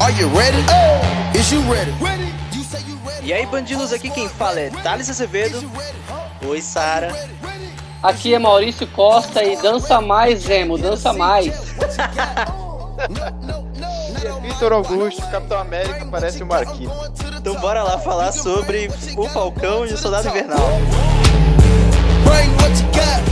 Are you ready? Oh. Is you ready? E aí, bandidos, aqui quem fala é Thales Azevedo. Oi, Sara. Aqui é Maurício Costa e dança mais, Emo, dança mais. Vitor Augusto, Capitão América, parece o Marquinhos. Então bora lá falar sobre o Falcão e o Soldado Invernal. Bring what you got.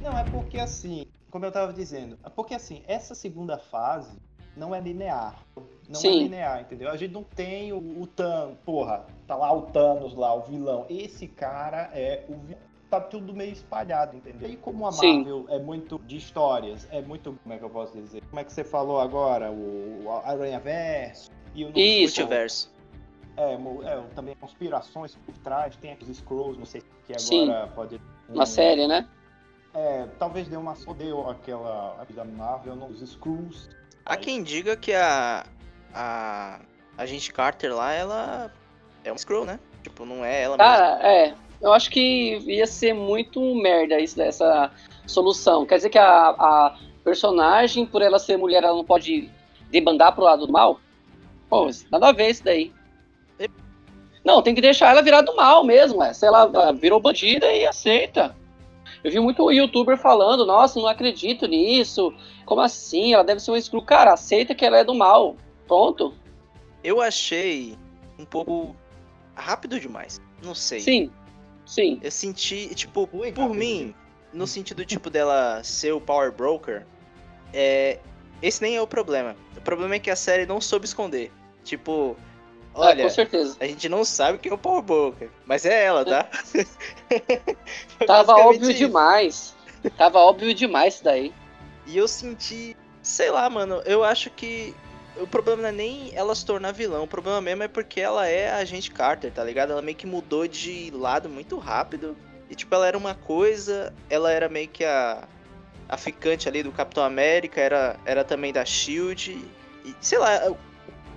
Não, é porque assim, como eu tava dizendo, é porque assim, essa segunda fase não é linear. Não é Sim. linear, entendeu? A gente não tem o, o Thanos, porra, tá lá o Thanos lá, o vilão. Esse cara é o vilão. Tá tudo meio espalhado, entendeu? E como a Sim. Marvel é muito de histórias, é muito, como é que eu posso dizer? Como é que você falou agora? O, o Aranha Verso e o Isso. Multiverso. É, é, também conspirações por trás, tem aqueles Scrolls, não sei se Sim. agora pode. Uma série, né? É, talvez dê uma só deu aquela a da Marvel, não, os Screws. Há quem diga que a. A. A gente Carter lá, ela. É um Skrull, né? Tipo, não é ela mesmo. Cara, é. Eu acho que ia ser muito merda isso dessa solução. Quer dizer que a, a personagem, por ela ser mulher, ela não pode debandar pro lado do mal? Pô, nada a ver isso daí. Não, tem que deixar ela virar do mal mesmo, é. Se ela ah, virou bandida e aceita. Eu vi muito youtuber falando, nossa, não acredito nisso. Como assim? Ela deve ser um screw. Cara, aceita que ela é do mal. Pronto. Eu achei um pouco rápido demais. Não sei. Sim. Sim. Eu senti, tipo, Foi por rápido, mim, no sentido tipo dela ser o Power Broker, é, esse nem é o problema. O problema é que a série não soube esconder. Tipo, Ah, olha, com certeza. a gente não sabe quem é o Power Broker, mas é ela, tá? Tava óbvio isso. demais. Tava óbvio demais isso daí. E eu senti, sei lá, mano, eu acho que o problema não é nem ela se tornar vilão, o problema mesmo é porque ela é a agente Carter, tá ligado? Ela meio que mudou de lado muito rápido. E tipo, ela era uma coisa, ela era meio que a, a ficante ali do Capitão América, era, era também da Shield. E sei lá,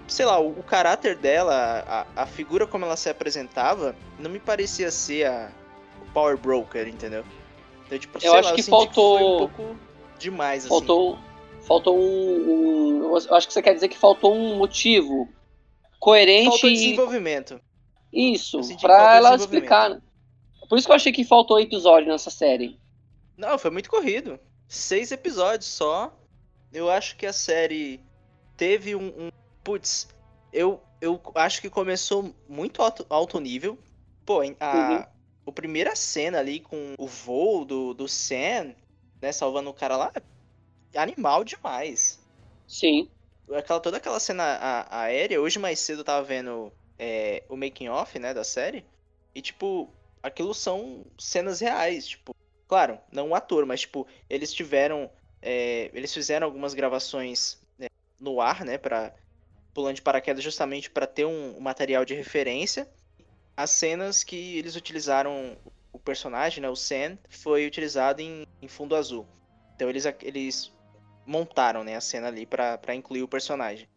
sei lá, o, o caráter dela, a, a figura como ela se apresentava, não me parecia ser a, o Power Broker, entendeu? Então, tipo, sei acho lá, que senti faltou- foi um pouco demais, assim. Faltou, faltou um, um- Eu acho que você quer dizer que faltou um motivo coerente. Faltou desenvolvimento. Isso, Eu que faltou ela explicar. Por isso que eu achei que faltou episódio nessa série. Não, foi muito corrido. Seis episódios só. Eu acho que a série teve um. um- Putz, eu, eu acho que começou muito alto, alto nível. Pô, a, Uhum. a primeira cena ali com o voo do, do Sam, né, salvando o cara lá, animal demais. Sim. Aquela, toda aquela cena a- aérea, hoje mais cedo eu tava vendo é, o making off, né, da série. E tipo, aquilo são cenas reais, tipo, claro, não um ator, mas tipo, eles tiveram, é, eles fizeram algumas gravações né, no ar, né, para pulando de paraquedas justamente para ter um, um material de referência. As cenas que eles utilizaram o personagem, né, o Sam, foi utilizado em, em fundo azul. Então eles, eles montaram, né, a cena ali pra pra incluir o personagem.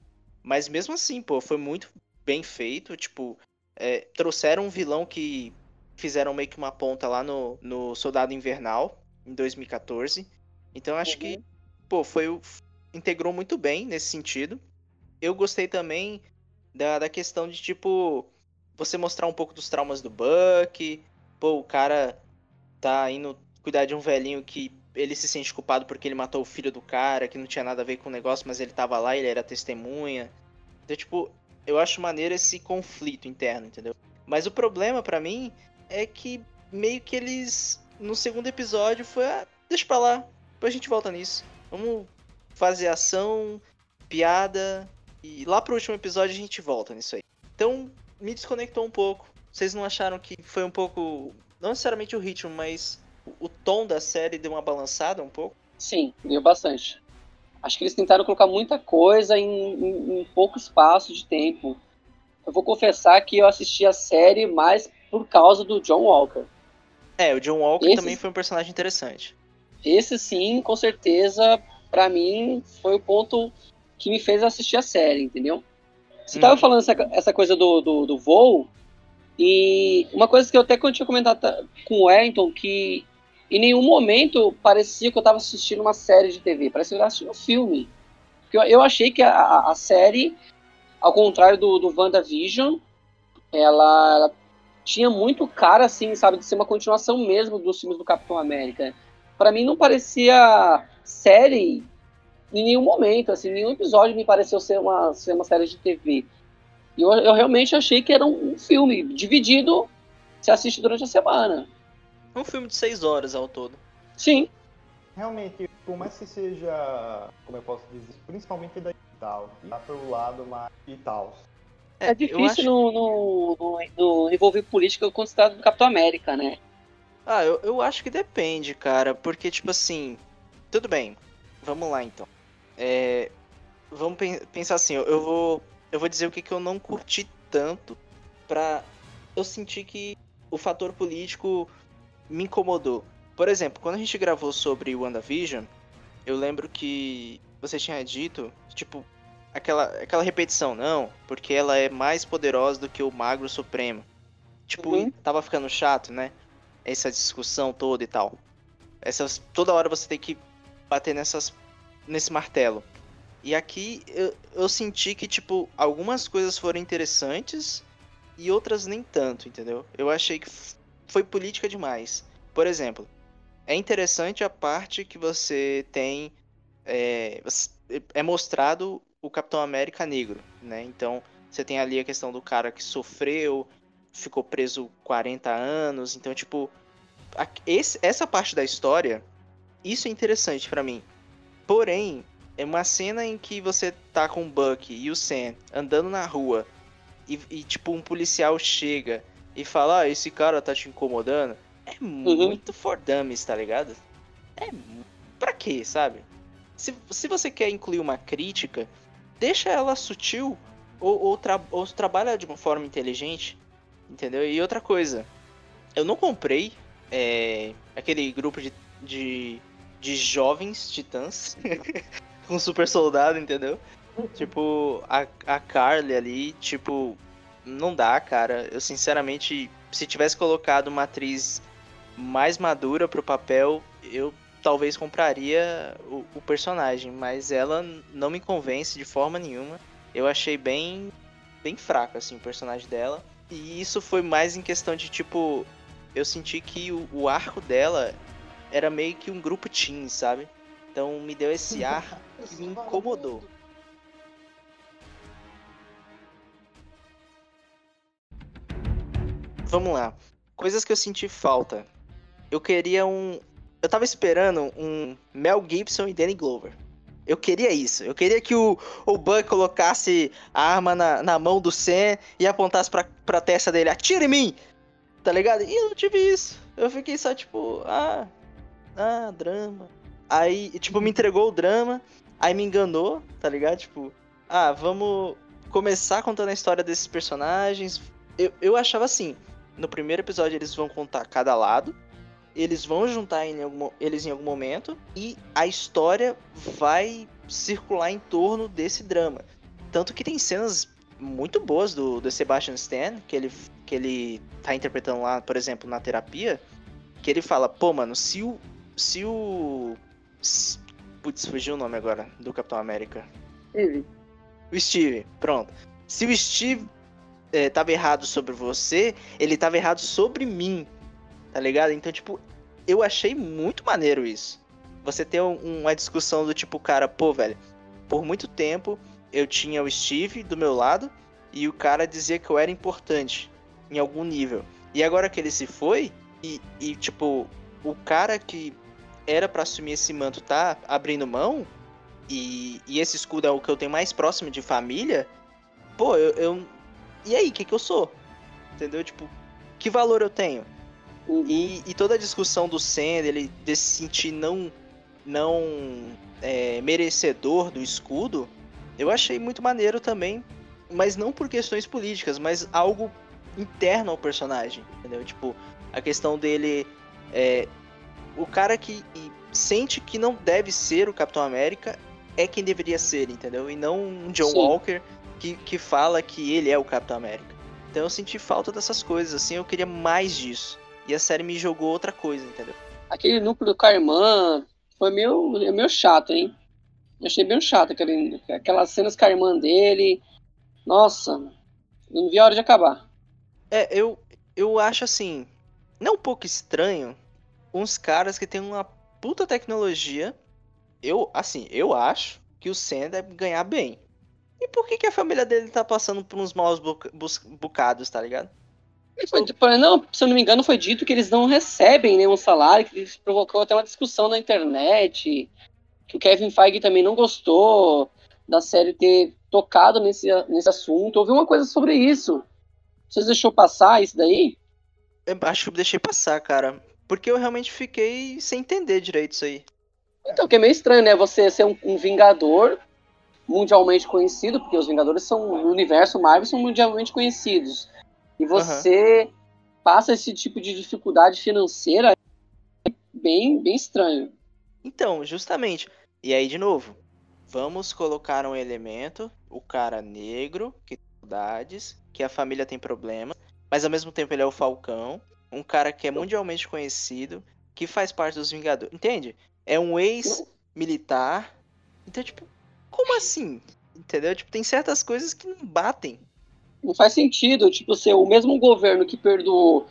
Mas mesmo assim, pô, foi muito bem feito, tipo, é, trouxeram um vilão que fizeram meio que uma ponta lá no, no Soldado Invernal, em 2014. Então acho que, pô, foi integrou muito bem nesse sentido. Eu gostei também da, da questão de, tipo, você mostrar um pouco dos traumas do Buck. Pô, o cara tá indo cuidar de um velhinho que ele se sente culpado porque ele matou o filho do cara, que não tinha nada a ver com o negócio, mas ele tava lá, ele era testemunha. Então, tipo, eu acho maneiro esse conflito interno, entendeu? Mas o problema pra mim é que meio que eles no segundo episódio foi, ah, deixa pra lá, depois a gente volta nisso. Vamos fazer ação, piada e lá pro último episódio a gente volta nisso aí. Então, me desconectou um pouco. Vocês não acharam que foi um pouco, não necessariamente o ritmo, mas o- tom da série deu uma balançada um pouco? Sim, deu bastante. Acho que eles tentaram colocar muita coisa em, em- em pouco espaço de tempo. Eu vou confessar que eu assisti a série mais por causa do John Walker. É, o John Walker Esse- também foi um personagem interessante. Esse sim, com certeza, pra mim, foi o ponto que me fez assistir a série, entendeu? Você Hum. tava falando essa, essa coisa do, do, do voo, e uma coisa que eu até tinha comentado ta- com o Wellington, que em nenhum momento parecia que eu estava assistindo uma série de TV, parecia que eu estava assistindo um filme. Porque eu, eu achei que a, a série, ao contrário do, do WandaVision, ela, ela tinha muito cara, assim, sabe, de ser uma continuação mesmo dos filmes do Capitão América. Para mim não parecia série em nenhum momento, assim, nenhum episódio me pareceu ser uma, ser uma série de TV. E eu, eu realmente achei que era um, um filme dividido, se assiste durante a semana. Um filme de seis horas ao todo. Sim. Realmente, por mais que seja, como eu posso dizer, principalmente da digital, e lá pelo lado mais digital. É, difícil no, no, no, no, envolver política considerado do Capitão América, né? Ah, eu, eu acho que depende, cara. Porque, tipo assim. Tudo bem. Vamos lá então. É, vamos pensar assim, eu vou. Eu vou dizer o que, que eu não curti tanto pra eu sentir que o fator político me incomodou. Por exemplo, quando a gente gravou sobre WandaVision, eu lembro que você tinha dito, tipo, aquela, aquela repetição, não, porque ela é mais poderosa do que o Magro Supremo. Tipo, uhum. tava ficando chato, né? Essa discussão toda e tal. Essas, toda hora você tem que bater nessas, nesse martelo. E aqui eu, eu senti que, tipo, algumas coisas foram interessantes e outras nem tanto, entendeu? Eu achei que foi política demais. Por exemplo, é interessante a parte que você tem. É, é mostrado o Capitão América negro, né? Então você tem ali a questão do cara que sofreu, ficou preso 40 anos. Então, tipo, a, esse, essa parte da história, isso é interessante para mim. Porém, é uma cena em que você tá com o Buck e o Sam andando na rua e, e tipo, um policial chega e fala, ah, esse cara tá te incomodando. É uhum. muito for dummies, tá ligado? É. Pra quê, sabe? Se, se você quer incluir uma crítica, deixa ela sutil ou, ou, tra ou trabalha de uma forma inteligente, entendeu? E outra coisa, eu não comprei é, aquele grupo de, de, de jovens titãs com super soldado, entendeu? tipo, a, a Carly ali, tipo, não dá, cara. Eu sinceramente, se tivesse colocado uma atriz mais madura pro papel, eu talvez compraria o, o, personagem, mas ela não me convence de forma nenhuma. Eu achei bem bem fraco assim o personagem dela. E isso foi mais em questão de tipo, eu senti que o, o arco dela era meio que um grupo teen, sabe? Então me deu esse ar que me incomodou. Vamos lá. Coisas que eu senti falta eu queria um. Eu tava esperando um Mel Gibson e Danny Glover. Eu queria isso. Eu queria que o, o Buck colocasse a arma na, na mão do Sam e apontasse pra, pra testa dele. Atira em mim! Tá ligado? E eu não tive isso. Eu fiquei só tipo, ah, ah, drama. Aí, tipo, me entregou o drama, aí me enganou, tá ligado? Tipo, ah, vamos começar contando a história desses personagens. Eu, eu achava assim, no primeiro episódio eles vão contar cada lado, eles vão juntar em algum, eles em algum momento e a história vai circular em torno desse drama. Tanto que tem cenas muito boas do, do Sebastian Stan, que ele, que ele tá interpretando lá, por exemplo, na terapia, que ele fala, pô, mano, se o. Se o. Putz, fugiu o nome agora do Capitão América. Steve. O Steve, pronto. Se o Steve é, tava errado sobre você, ele tava errado sobre mim tá ligado? Então, tipo, eu achei muito maneiro isso. Você ter um, uma discussão do tipo, cara, pô, velho, por muito tempo eu tinha o Steve do meu lado e o cara dizia que eu era importante em algum nível. E agora que ele se foi, e, e tipo, o cara que era para assumir esse manto tá abrindo mão, e, e, esse escudo é o que eu tenho mais próximo de família, pô, eu. eu e aí, o que, que eu sou? Entendeu? Tipo, que valor eu tenho? E, e, toda a discussão do Sam, ele de se sentir não, não é, merecedor do escudo, eu achei muito maneiro também, mas não por questões políticas, mas algo interno ao personagem, entendeu? Tipo, a questão dele é o cara que sente que não deve ser o Capitão América é quem deveria ser, entendeu? E não um John Sim. Walker que, que fala que ele é o Capitão América. Então eu senti falta dessas coisas, assim, eu queria mais disso. E a série me jogou outra coisa, entendeu? aquele núcleo com a irmã foi meio, meio chato, hein? Eu achei bem chato aquele, aquelas cenas com a irmã dele. Nossa, não vi a hora de acabar. É, eu, eu acho assim, não um pouco estranho, uns caras que têm uma puta tecnologia. Eu, assim, eu acho que o Sam deve ganhar bem. E por que, que a família dele tá passando por uns maus bocados, tá ligado? Foi- não, se eu não me engano, foi dito que eles não recebem nenhum salário, que isso provocou até uma discussão na internet, que o Kevin Feige também não gostou da série ter tocado nesse, nesse assunto. Houve uma coisa sobre isso. Vocês deixou passar isso daí? Eu acho que eu deixei passar, cara. Porque eu realmente fiquei sem entender direito isso aí. Então, que é meio estranho, né? Você ser um, um Vingador mundialmente conhecido, porque os Vingadores são, no universo Marvel, são mundialmente conhecidos. E você passa esse tipo de dificuldade financeira é bem, bem estranho. Então, justamente. E aí, de novo, vamos colocar um elemento, o cara negro, que tem dificuldades, que a família tem problemas, mas ao mesmo tempo ele é o Falcão, um cara que é mundialmente conhecido, que faz parte dos Vingadores. Entende? É um ex-militar. Então, tipo, como assim? Entendeu? Tipo, tem certas coisas que não batem. Não faz sentido, tipo, ser o mesmo governo que perdoou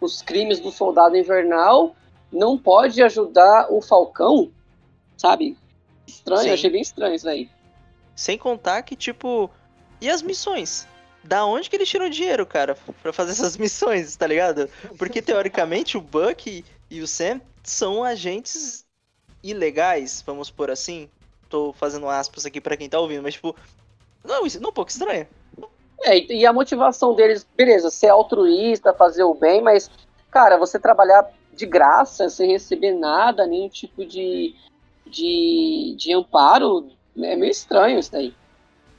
os crimes do soldado invernal não pode ajudar o Falcão, sabe? Estranho, Sim. achei bem estranho isso aí. Sem contar que, tipo, e as missões? Da onde que eles tiram dinheiro, cara, pra fazer essas missões, tá ligado? Porque teoricamente o Buck e o Sam são agentes ilegais, vamos por assim. Tô fazendo aspas aqui pra quem tá ouvindo, mas tipo, não, isso não é um pouco estranho. É, e e a motivação deles, beleza, ser altruísta, fazer o bem, mas, cara, você trabalhar de graça, sem receber nada, nenhum tipo de, de, de amparo, é meio estranho isso daí.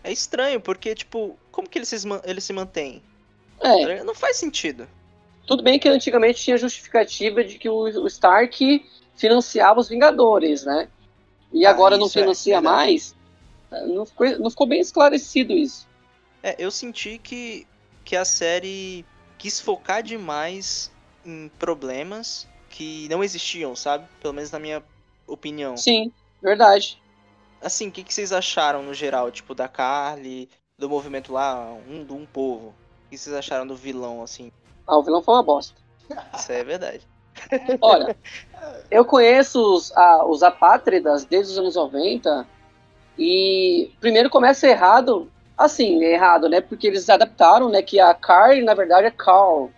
É estranho, porque, tipo, como que eles se, eles se mantêm? Tá É, ligado? Não faz sentido. tudo bem que antigamente tinha justificativa de que o, o Stark financiava os Vingadores, né? E Ah, agora não é financia verdade. mais. Não ficou, não ficou bem esclarecido isso. É, eu senti que, que a série quis focar demais em problemas que não existiam, sabe? Pelo menos na minha opinião. Sim, verdade. Assim, o que, que vocês acharam no geral? Tipo, da Carly, do movimento lá, um do um povo. O que vocês acharam do vilão, assim? Ah, o vilão foi uma bosta. Isso é verdade. Olha, eu conheço os, a- os apátridas desde os anos 90 e primeiro começa errado, assim, errado, né? Porque eles adaptaram, né? Que a Carl, na verdade, é Carl.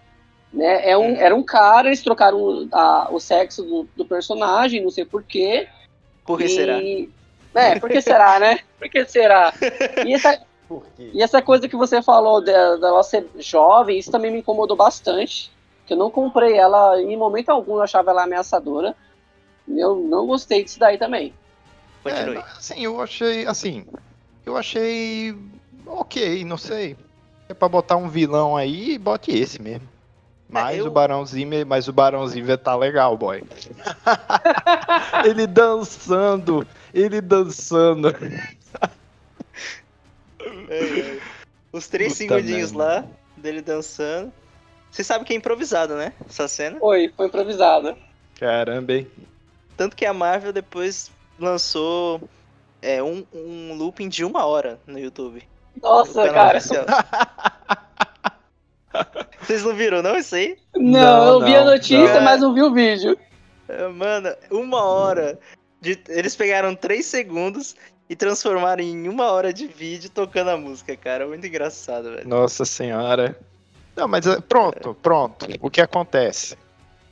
Né? É um, Uhum. Era um cara, eles trocaram a- o sexo do, do personagem, não sei porquê. Por que e... será? É, por que será, né? Por que será? E essa, Por quê? e essa coisa que você falou da- dela ser jovem, isso também me incomodou bastante. Que eu não comprei ela em momento algum, eu achava ela ameaçadora. Eu não gostei disso daí também. Continue. É, assim, eu achei, assim, eu achei ok, não sei. É pra botar um vilão aí, bote esse mesmo. Mas eu- o Barão Zimmer, mas o Barão Zimmer tá legal, boy. ele dançando, ele dançando. Os três Puta segundinhos lá, dele dançando. Você sabe que é improvisado, né? Essa cena. Foi, foi improvisada. Caramba, hein? Tanto que a Marvel depois lançou é, um, um looping de uma hora no YouTube. no Nossa, cara. Vocês não viram, não, isso aí? Não, Não, eu vi a não, notícia, não. mas não vi o vídeo. É, Mano, uma hora. de- Eles pegaram três segundos e transformaram em uma hora de vídeo tocando a música, cara. Muito engraçado, velho. Nossa senhora. Não, mas é, pronto, pronto. O que acontece?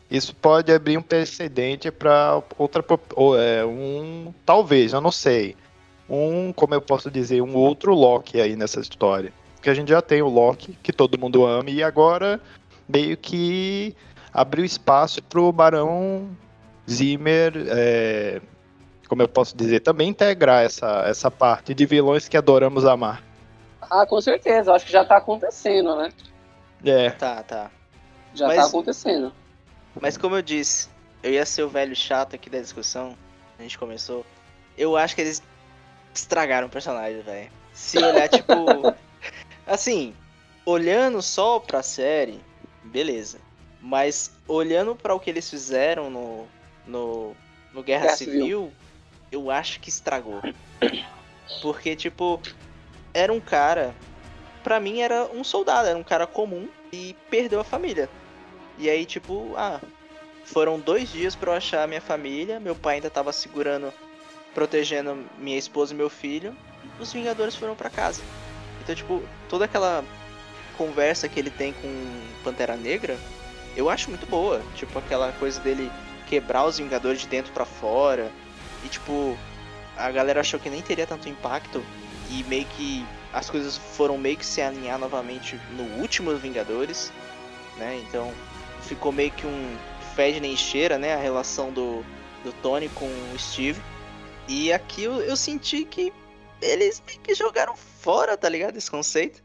Isso pode abrir um precedente para outra, ou, é, um, talvez, eu não sei, um, como eu posso dizer, um outro Loki aí nessa história. Porque a gente já tem o Loki que todo mundo ama e agora meio que abriu espaço pro Barão Zimmer, é, como eu posso dizer, também integrar essa, essa parte de vilões que adoramos amar. Ah, com certeza, eu acho que já tá acontecendo, né? É, Tá, tá. Já Mas- tá acontecendo. Mas como eu disse, eu ia ser o velho chato aqui da discussão. A gente começou. Eu acho que eles estragaram o personagem, velho. Se olhar, tipo. Assim, olhando só pra série, beleza. Mas olhando pra o que eles fizeram no, no, no Guerra, Guerra Civil, Civil. eu acho que estragou. Porque, tipo, era um cara. Pra mim era um soldado, era um cara comum e perdeu a família. E aí, tipo, ah, foram dois dias pra eu achar a minha família. Meu pai ainda tava segurando, protegendo minha esposa e meu filho. Os Vingadores foram pra casa. Então, tipo, toda aquela conversa que ele tem com Pantera Negra, eu acho muito boa. Tipo, aquela coisa dele quebrar os Vingadores de dentro pra fora. E, tipo, a galera achou que nem teria tanto impacto. E meio que as coisas foram meio que se alinhar novamente no último Vingadores, né? Então ficou meio que um fede nem cheira, né? A relação do, do Tony com o Steve. E aqui eu, eu senti que eles meio que jogaram fora, tá ligado? Esse conceito.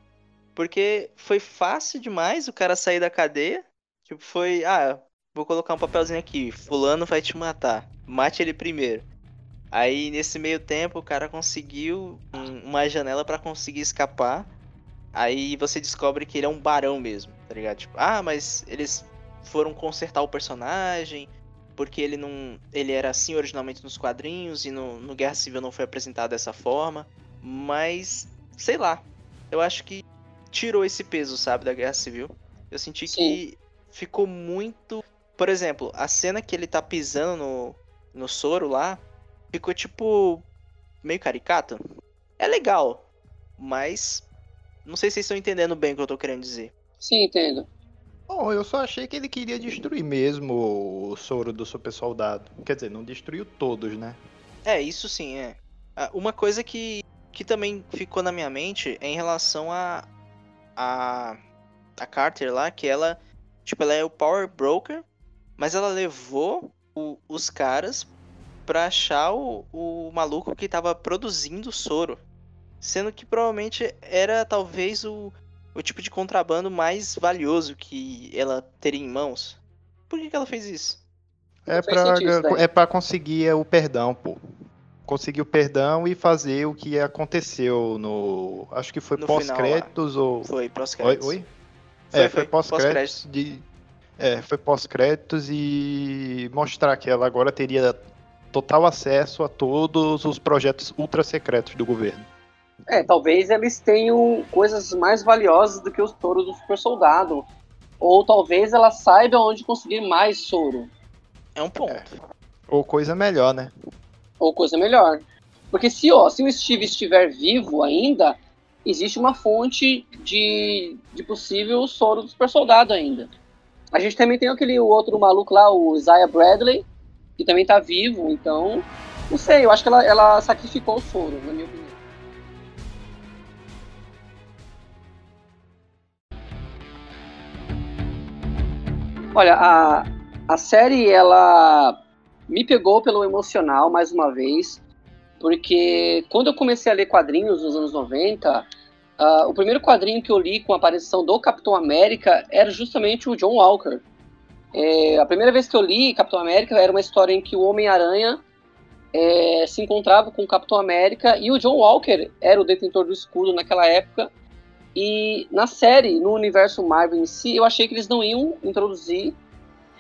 Porque foi fácil demais o cara sair da cadeia. Tipo, foi, ah, vou colocar um papelzinho aqui, fulano vai te matar. Mate ele primeiro. Aí nesse meio tempo o cara conseguiu um- uma janela pra conseguir escapar. Aí você descobre que ele é um barão mesmo, tá ligado? Tipo, ah, mas eles foram consertar o personagem, porque ele não. ele era assim originalmente nos quadrinhos e no, no Guerra Civil não foi apresentado dessa forma. Mas, sei lá. Eu acho que tirou esse peso, sabe, da Guerra Civil. Eu senti que ficou muito. Por exemplo, a cena que ele tá pisando no, no soro lá, ficou tipo. meio caricato. É legal, mas. Não sei se vocês estão entendendo bem o que eu tô querendo dizer. Sim, entendo. Bom, eu só achei que ele queria destruir mesmo o soro do super soldado. Quer dizer, não destruiu todos, né? É, isso sim, é. Ah, Uma coisa que, que também ficou na minha mente é em relação a, a. a Carter lá, que ela. Tipo, ela é o Power Broker, mas ela levou o- os caras pra achar o, o maluco que tava produzindo soro. Sendo que provavelmente era talvez o, o tipo de contrabando mais valioso que ela teria em mãos. Por que, que ela fez isso? É pra, sentido daí. é pra conseguir o perdão, pô. Conseguir o perdão e fazer o que aconteceu no. Acho que foi pós-créditos ou. Foi pros Oi? créditos. Oi? Foi, é, foi, foi pós-créditos de. É, foi pós-créditos e mostrar que ela agora teria total acesso a todos os projetos ultra secretos do governo. É, talvez eles tenham coisas mais valiosas do que os touros do super soldado. Ou talvez ela saiba onde conseguir mais soro. É um ponto. Ou coisa melhor, né? Ou coisa melhor. Porque se, ó, se o Steve estiver vivo ainda, existe uma fonte de, de possível soro do super soldado ainda. A gente também tem aquele outro maluco lá, o Isaiah Bradley, que também tá vivo, então. Não sei, eu acho que ela, ela sacrificou o soro, na minha opinião. Olha, a, a série, ela me pegou pelo emocional, mais uma vez, porque quando eu comecei a ler quadrinhos nos anos 90, ah, o primeiro quadrinho que eu li com a aparição do Capitão América era justamente o John Walker. É, a primeira vez que eu li Capitão América era uma história em que o Homem-Aranha é, se encontrava com o Capitão América e o John Walker era o detentor do escudo naquela época. E na série, no universo Marvel em si, eu achei que eles não iam introduzir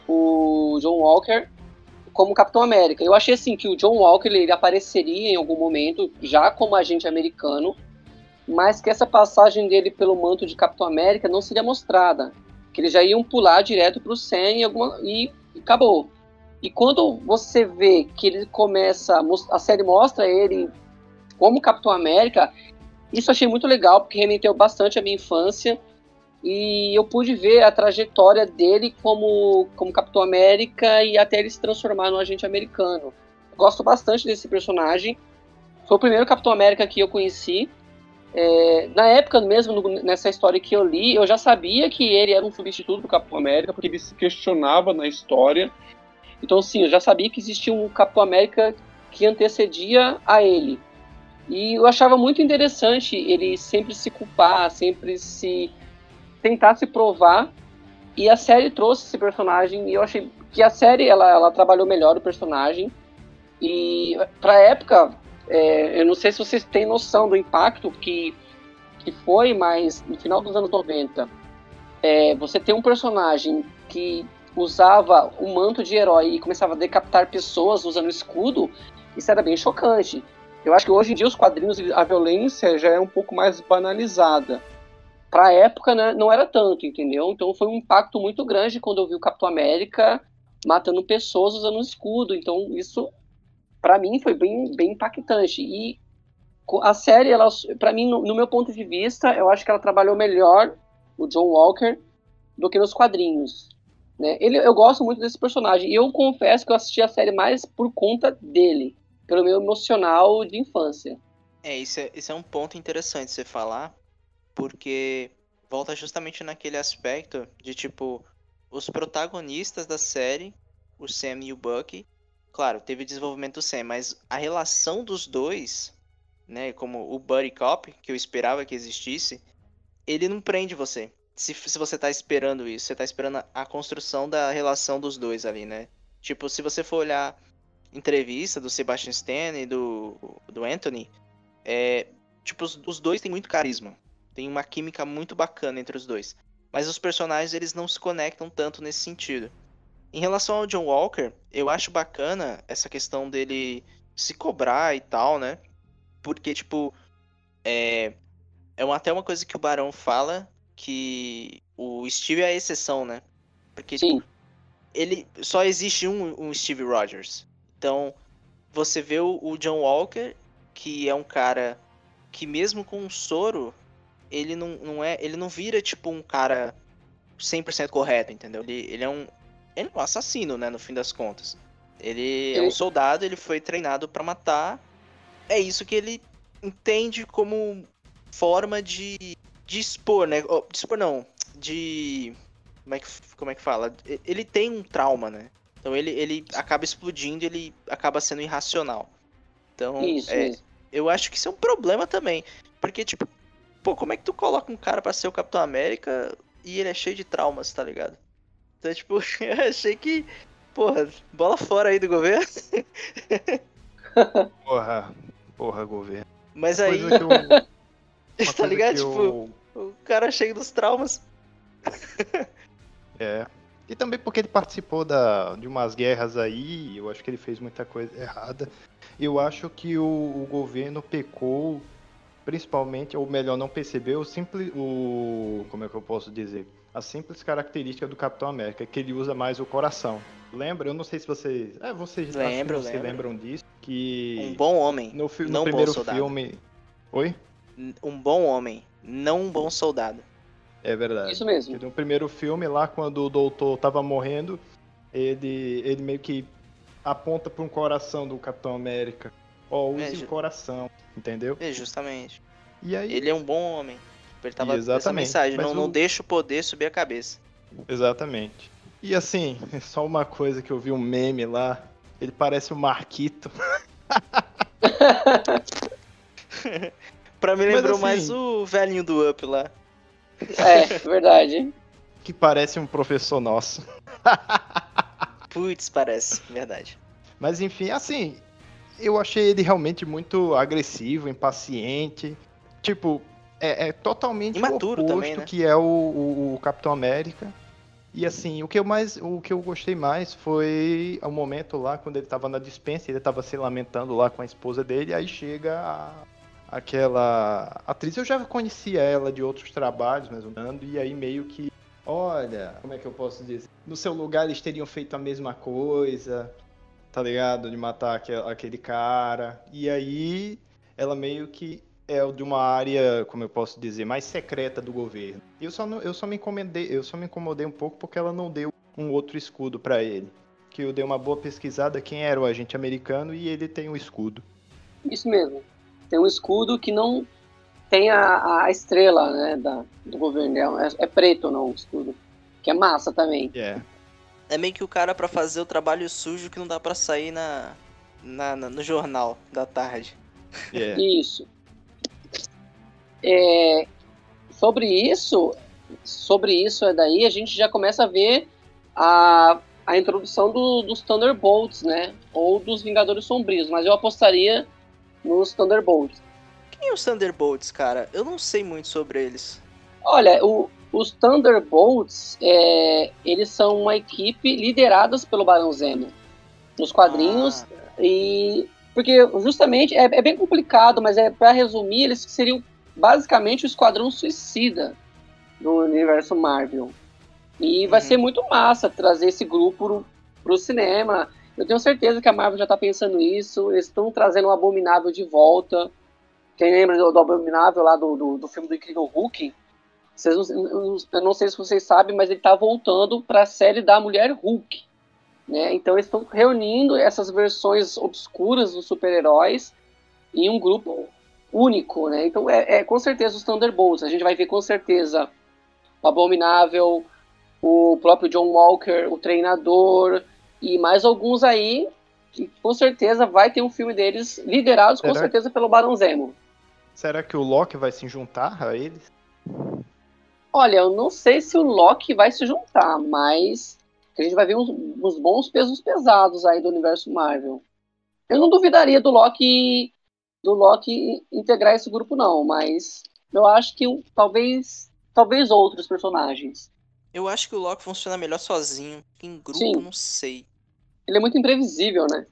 o John Walker como Capitão América. Eu achei assim que o John Walker ele apareceria em algum momento já como agente americano, mas que essa passagem dele pelo manto de Capitão América não seria mostrada, que eles já iam pular direto para o Sam e, alguma, e acabou. E quando você vê que ele começa, a série mostra ele como Capitão América, isso achei muito legal, porque remeteu bastante à minha infância. E eu pude ver a trajetória dele como, como Capitão América e até ele se transformar num agente americano. Gosto bastante desse personagem. Foi o primeiro Capitão América que eu conheci. É, na época mesmo, no- nessa história que eu li, eu já sabia que ele era um substituto do Capitão América, porque ele se questionava na história. Então, sim, eu já sabia que existia um Capitão América que antecedia a ele. E eu achava muito interessante ele sempre se culpar, sempre se tentar se provar. E a série trouxe esse personagem e eu achei que a série ela, ela trabalhou melhor o personagem. E pra época, é, eu não sei se vocês têm noção do impacto que, que foi, mas no final dos anos 90, é, você tem um personagem que usava o manto de herói e começava a decapitar pessoas usando escudo, isso era bem chocante. Eu acho que hoje em dia os quadrinhos, a violência já é um pouco mais banalizada. Pra época, né, não era tanto, entendeu? Então foi um impacto muito grande quando eu vi o Capitão América matando pessoas usando escudo. Então isso, para mim, foi bem, bem impactante. E a série, ela, para mim, no, no, meu ponto de vista, eu acho que ela trabalhou melhor o John Walker do que nos quadrinhos. Né? Ele, eu gosto muito desse personagem. E eu confesso que eu assisti a série mais por conta dele pelo meu emocional de infância. É, isso é, isso é um ponto interessante você falar, porque volta justamente naquele aspecto de tipo os protagonistas da série, o Sam e o Bucky. Claro, teve desenvolvimento do Sam, mas a relação dos dois, né, como o Buddy Cop, que eu esperava que existisse, ele não prende você. Se, se você tá esperando isso, você tá esperando a, a construção da relação dos dois ali, né? Tipo, se você for olhar entrevista do Sebastian Stan e do, do Anthony, é, tipo, os, os dois têm muito carisma. Tem uma química muito bacana entre os dois. Mas os personagens, eles não se conectam tanto nesse sentido. Em relação ao John Walker, eu acho bacana essa questão dele se cobrar e tal, né? Porque, tipo, é, é uma, até uma coisa que o Barão fala, que o Steve é a exceção, né? Porque, Sim. Tipo, ele só existe um, um Steve Rogers. Então, você vê o, John Walker, que é um cara que mesmo com um soro, ele não, não é, ele não vira tipo um cara 100% correto, entendeu? Ele, ele é um ele é um assassino, né, no fim das contas. Ele é um soldado, ele foi treinado para matar. É isso que ele entende como forma de, de expor, né? De expor não, de como é que como é que fala? Ele tem um trauma, né? Então ele, ele acaba explodindo, ele acaba sendo irracional. Então, isso, é, isso. eu acho que isso é um problema também. Porque, tipo, pô, como é que tu coloca um cara para ser o Capitão América e ele é cheio de traumas, tá ligado? Então, tipo, eu achei que, porra, bola fora aí do governo. porra, porra, governo. Mas aí. Eu, tá ligado? Tipo, eu... o cara cheio dos traumas. é. E também porque ele participou da, de umas guerras aí, eu acho que ele fez muita coisa errada. Eu acho que o, o governo pecou, principalmente, ou melhor, não percebeu o simples. O, como é que eu posso dizer? A simples característica do Capitão América, que ele usa mais o coração. Lembra? Eu não sei se vocês. É, vocês lembro, vocês lembro. lembram disso. Que. Um bom homem. No, fi não no primeiro bom soldado. filme. Oi? Um bom homem, não um bom soldado. É verdade. Isso mesmo. No primeiro filme, lá quando o doutor tava morrendo, ele, ele meio que aponta para um coração do Capitão América. Ó, oh, use É, o coração, entendeu? É, justamente. E aí, Ele é um bom homem. Ele tava essa Exatamente, mensagem, mas não, o- não deixa o poder subir a cabeça. exatamente. E assim, só uma coisa que eu vi um meme lá, ele parece o Marquito. pra mim lembrou assim- mais o velhinho do Up lá. É, verdade. Que parece um professor nosso. Putz, parece, verdade. Mas enfim, assim, eu achei ele realmente muito agressivo, impaciente. Tipo, é, é totalmente Imaturo o oposto também, né? que é o, o- o Capitão América. E assim, o que eu mais, o que eu gostei mais foi o momento lá quando ele tava na dispensa, ele tava se lamentando lá com a esposa dele, aí chega a- aquela atriz, eu já conhecia ela de outros trabalhos, menos, e aí meio que, olha, como é que eu posso dizer? No seu lugar eles teriam feito a mesma coisa, tá ligado? De matar aquele, cara. E aí ela meio que é de uma área, como eu posso dizer, mais secreta do governo. Eu só, não, eu só me incomodei, eu só me incomodei um pouco porque ela não deu um outro escudo pra ele. Que eu dei uma boa pesquisada quem era o agente americano e ele tem um escudo. Isso mesmo. Tem um escudo que não tem a, a estrela né, da, do governo. É, é preto não o escudo. Que é massa também. É. É meio que o cara pra fazer o trabalho sujo que não dá pra sair na, na- na- no jornal da tarde. É. Isso. É, sobre isso, sobre isso é daí a gente já começa a ver a, a introdução do- dos Thunderbolts, né? Ou dos Vingadores Sombrios, mas eu apostaria nos Thunderbolts. Quem é os Thunderbolts, cara? Eu não sei muito sobre eles. Olha, o, os Thunderbolts, é, eles são uma equipe lideradas pelo Barão Zemo nos quadrinhos Ah, e porque justamente é, é bem complicado, mas é para resumir, eles seriam basicamente o Esquadrão Suicida do universo Marvel. E vai Uhum. ser muito massa trazer esse grupo pro, pro cinema. Eu tenho certeza que a Marvel já tá pensando nisso. Eles estão trazendo o Abominável de volta. Quem lembra do, do Abominável lá do, do, do filme do Incrível Hulk? Vocês não, eu não sei se vocês sabem, mas ele tá voltando para a série da Mulher Hulk. Né? Então eles estão reunindo essas versões obscuras dos super-heróis em um grupo único, né? Então é, é com certeza os Thunderbolts. A gente vai ver com certeza o Abominável, o próprio John Walker, o treinador e mais alguns aí que com certeza vai ter um filme deles liderados com Será? certeza pelo Barão Zemo. Será que o Loki vai se juntar a eles? Olha, eu não sei se o Loki vai se juntar, mas a gente vai ver uns, uns bons pesos pesados aí do universo Marvel. Eu não duvidaria do Loki do Loki integrar esse grupo não, mas eu acho que talvez talvez outros personagens. Eu acho que o Loki funciona melhor sozinho. Em grupo, Sim. não sei. Ele é muito imprevisível, né?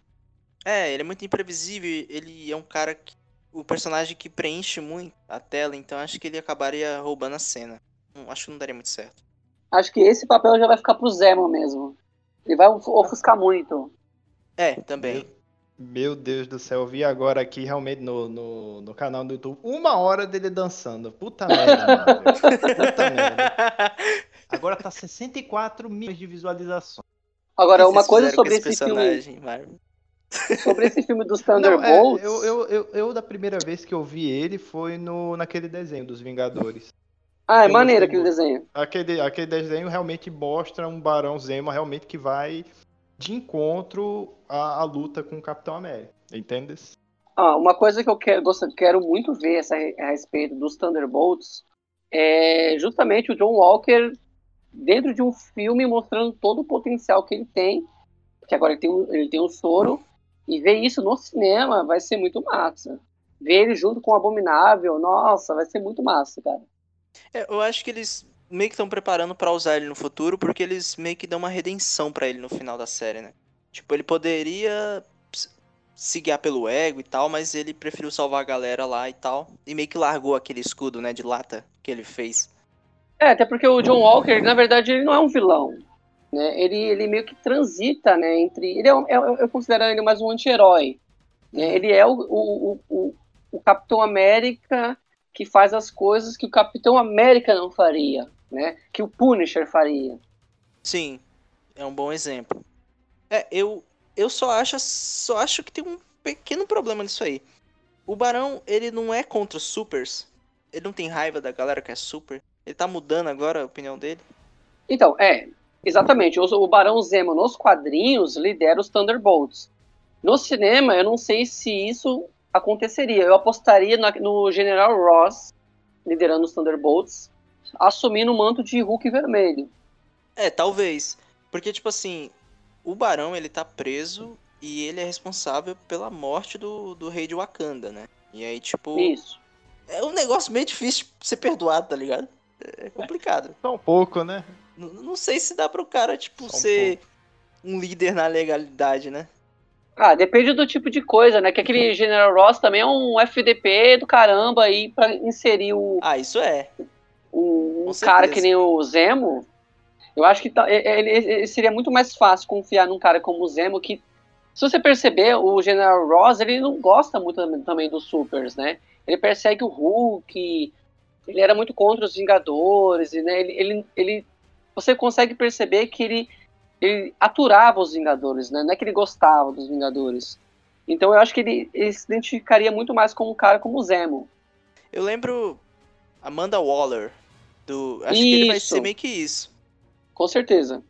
É, ele é muito imprevisível. Ele é um cara que. O personagem que preenche muito a tela, então acho que ele acabaria roubando a cena. Não, acho que não daria muito certo. Acho que esse papel já vai ficar pro Zemo mesmo. Ele vai of- ofuscar muito. É, também. Meu Deus do céu, eu vi agora aqui realmente no, no, no canal do YouTube uma hora dele dançando. Puta merda, mano. Puta merda. Agora tá 64 milhões de visualizações. Agora, uma coisa sobre esse esse filme, Marvel? sobre esse filme dos Não, é, Thunderbolts. eu, eu, eu, eu, da primeira vez que eu vi ele, foi no, naquele desenho dos Vingadores. Ah, é eu maneiro aquele desenho. Aquele, aquele desenho realmente mostra um Barão Zemo realmente que vai de encontro à, à luta com o Capitão América. Entende? Ah, uma coisa que eu quero, quero muito ver essa, a respeito dos Thunderbolts é justamente o John Walker dentro de um filme mostrando todo o potencial que ele tem, que agora ele tem, um- ele tem um soro, e ver isso no cinema vai ser muito massa. Ver ele junto com o Abominável, nossa, vai ser muito massa, cara. É, eu acho que eles meio que estão preparando pra usar ele no futuro, porque eles meio que dão uma redenção pra ele no final da série, né? Tipo, ele poderia se guiar pelo ego e tal, mas ele preferiu salvar a galera lá e tal. E meio que largou aquele escudo, né, de lata que ele fez. É, até porque o John Walker, na verdade, ele não é um vilão. Né? Ele, ele meio que transita né, entre. Ele é, um- eu, eu considero ele mais um anti-herói. né? Ele é o, o, o, o- o Capitão América que faz as coisas que o Capitão América não faria, né? Que o Punisher faria. Sim, é um bom exemplo. É, eu, eu só acho, só acho que tem um pequeno problema nisso aí. O Barão, ele não é contra os supers. Ele não tem raiva da galera que é super. Ele tá mudando agora a opinião dele. Então, é, exatamente. O, o Barão Zemo nos quadrinhos lidera os Thunderbolts. No cinema, eu não sei se isso aconteceria. Eu apostaria na- no General Ross liderando os Thunderbolts, assumindo o manto de Hulk vermelho. É, talvez. Porque, tipo assim, o Barão, ele tá preso e ele é responsável pela morte do, do rei de Wakanda, né? E aí, tipo, Isso. é um negócio meio difícil de ser perdoado, tá ligado? É complicado. Só um pouco, né? N- Não sei se dá pro cara, tipo, um ser um líder na legalidade, né? Ah, depende do tipo de coisa, né? Que aquele General Ross também é um FDP do caramba aí pra inserir o, Ah, isso é. um, um Com cara certeza. que nem o Zemo. Eu acho que tá- ele, ele- seria muito mais fácil confiar num cara como o Zemo que se você perceber, o General Ross, ele não gosta muito também- também dos supers, né? Ele persegue o Hulk, ele era muito contra os Vingadores, e, né? Ele, ele, ele- você consegue perceber que ele, ele aturava os Vingadores, né? Não é que ele gostava dos Vingadores. Então eu acho que ele, ele se identificaria muito mais com um cara como o Zemo. Eu lembro Amanda Waller. Do... Acho que ele vai Isso. ser meio que isso. Com certeza.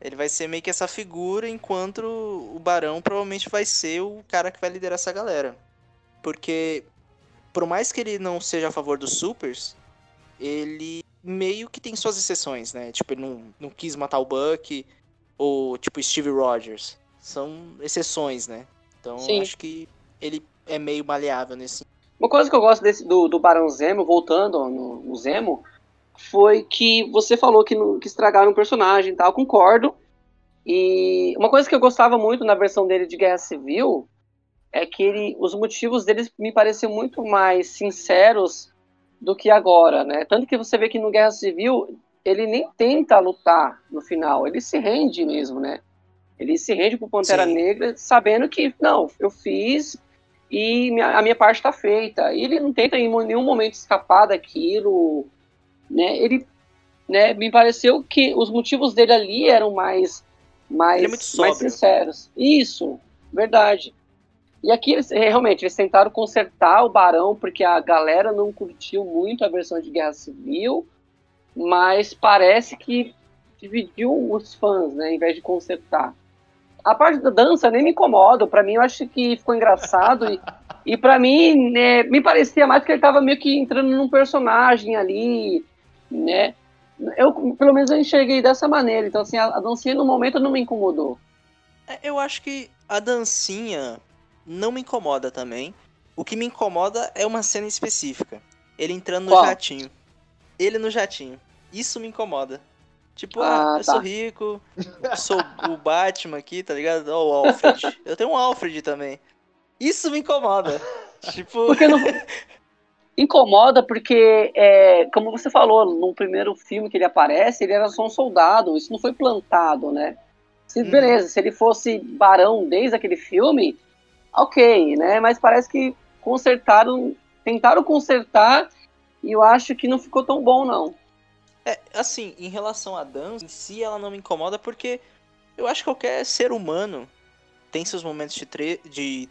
Ele vai ser meio que essa figura, enquanto o Barão provavelmente vai ser o cara que vai liderar essa galera. Porque, por mais que ele não seja a favor dos supers, ele meio que tem suas exceções, né? Tipo, ele não, não quis matar o Buck, ou tipo Steve Rogers. São exceções, né? Então, Sim. acho que ele é meio maleável nesse Uma coisa que eu gosto desse, do, do Barão Zemo, voltando no, no Zemo, foi que você falou que, não, que estragaram o personagem e tal, concordo. E uma coisa que eu gostava muito na versão dele de Guerra Civil é que ele, os motivos deles me pareciam muito mais sinceros do que agora, né? Tanto que você vê que no Guerra Civil ele nem tenta lutar no final, ele se rende mesmo, né? Ele se rende pro Pantera Sim. Negra sabendo que, não, eu fiz e minha- a minha parte está feita. E ele não tenta em nenhum momento escapar daquilo, né? Ele, né, me pareceu que os motivos dele ali eram mais mais, é mais sinceros. Isso, verdade. E aqui eles eh, realmente eles tentaram consertar o Barão porque a galera não curtiu muito a versão de Guerra Civil, mas parece que dividiu os fãs, né, em vez de consertar. A parte da dança nem me incomoda, pra mim eu acho que ficou engraçado e, e para mim né, me parecia mais que ele tava meio que entrando num personagem ali, né? Eu pelo menos eu enxerguei dessa maneira, então assim, a, a dancinha no momento não me incomodou. É, Eu acho que a dancinha não me incomoda também. O que me incomoda é uma cena específica. Ele entrando no Qual? jatinho. Ele no jatinho. Isso me incomoda. Tipo, Ah, ah, eu sou tá. rico, sou o Batman aqui, tá ligado? Ó, o Alfred. Eu tenho um Alfred também. Isso me incomoda. tipo, Porque não. Incomoda porque, é, como você falou, no primeiro filme que ele aparece, ele era só um soldado, isso não foi plantado, né? Se, Uhum. Beleza, se ele fosse barão desde aquele filme, ok, né? Mas parece que consertaram, tentaram consertar e eu acho que não ficou tão bom, não. É, assim, em relação à dança, em si ela não me incomoda porque eu acho que qualquer ser humano tem seus momentos de, tre- de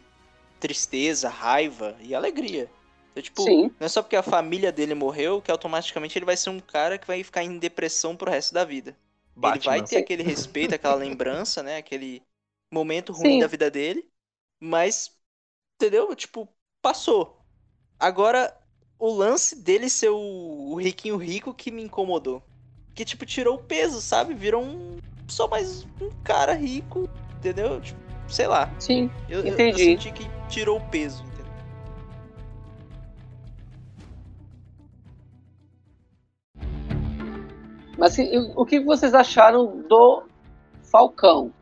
tristeza, raiva e alegria. Então, tipo, Sim, não é só porque a família dele morreu que automaticamente ele vai ser um cara que vai ficar em depressão pro resto da vida. Ele vai ter aquele respeito, aquela lembrança, né? Aquele momento ruim Sim. da vida dele. Mas, entendeu? Tipo, passou. Agora, o lance dele ser o, o riquinho rico que me incomodou. Que, tipo, tirou o peso, sabe? Virou um. Só mais um cara rico, entendeu? Tipo, sei lá. sim. Eu, eu- eu Entendi. senti que tirou o peso, entendeu? Mas e- o que vocês acharam do Falcão?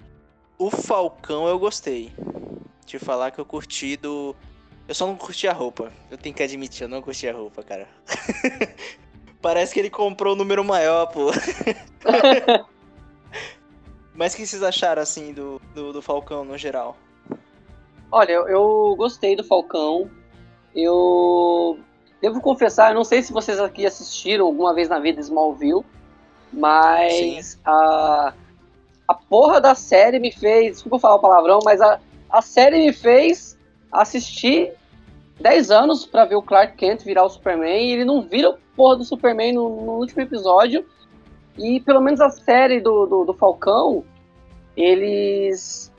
O Falcão eu gostei. Te falar que eu curti do. Eu só não curti a roupa. Eu tenho que admitir, eu não curti a roupa, cara. Parece que ele comprou o número maior, pô. Mas o que vocês acharam, assim, do, do, do Falcão no geral? Olha, eu, gostei do Falcão. Eu devo confessar, eu não sei se vocês aqui assistiram alguma vez na vida Smallville, mas a, a porra da série me fez. Desculpa falar o palavrão, mas a, a série me fez assistir 10 anos pra ver o Clark Kent virar o Superman e ele não vira o porra do Superman no, no último episódio. E pelo menos a série do, do, do Falcão, eles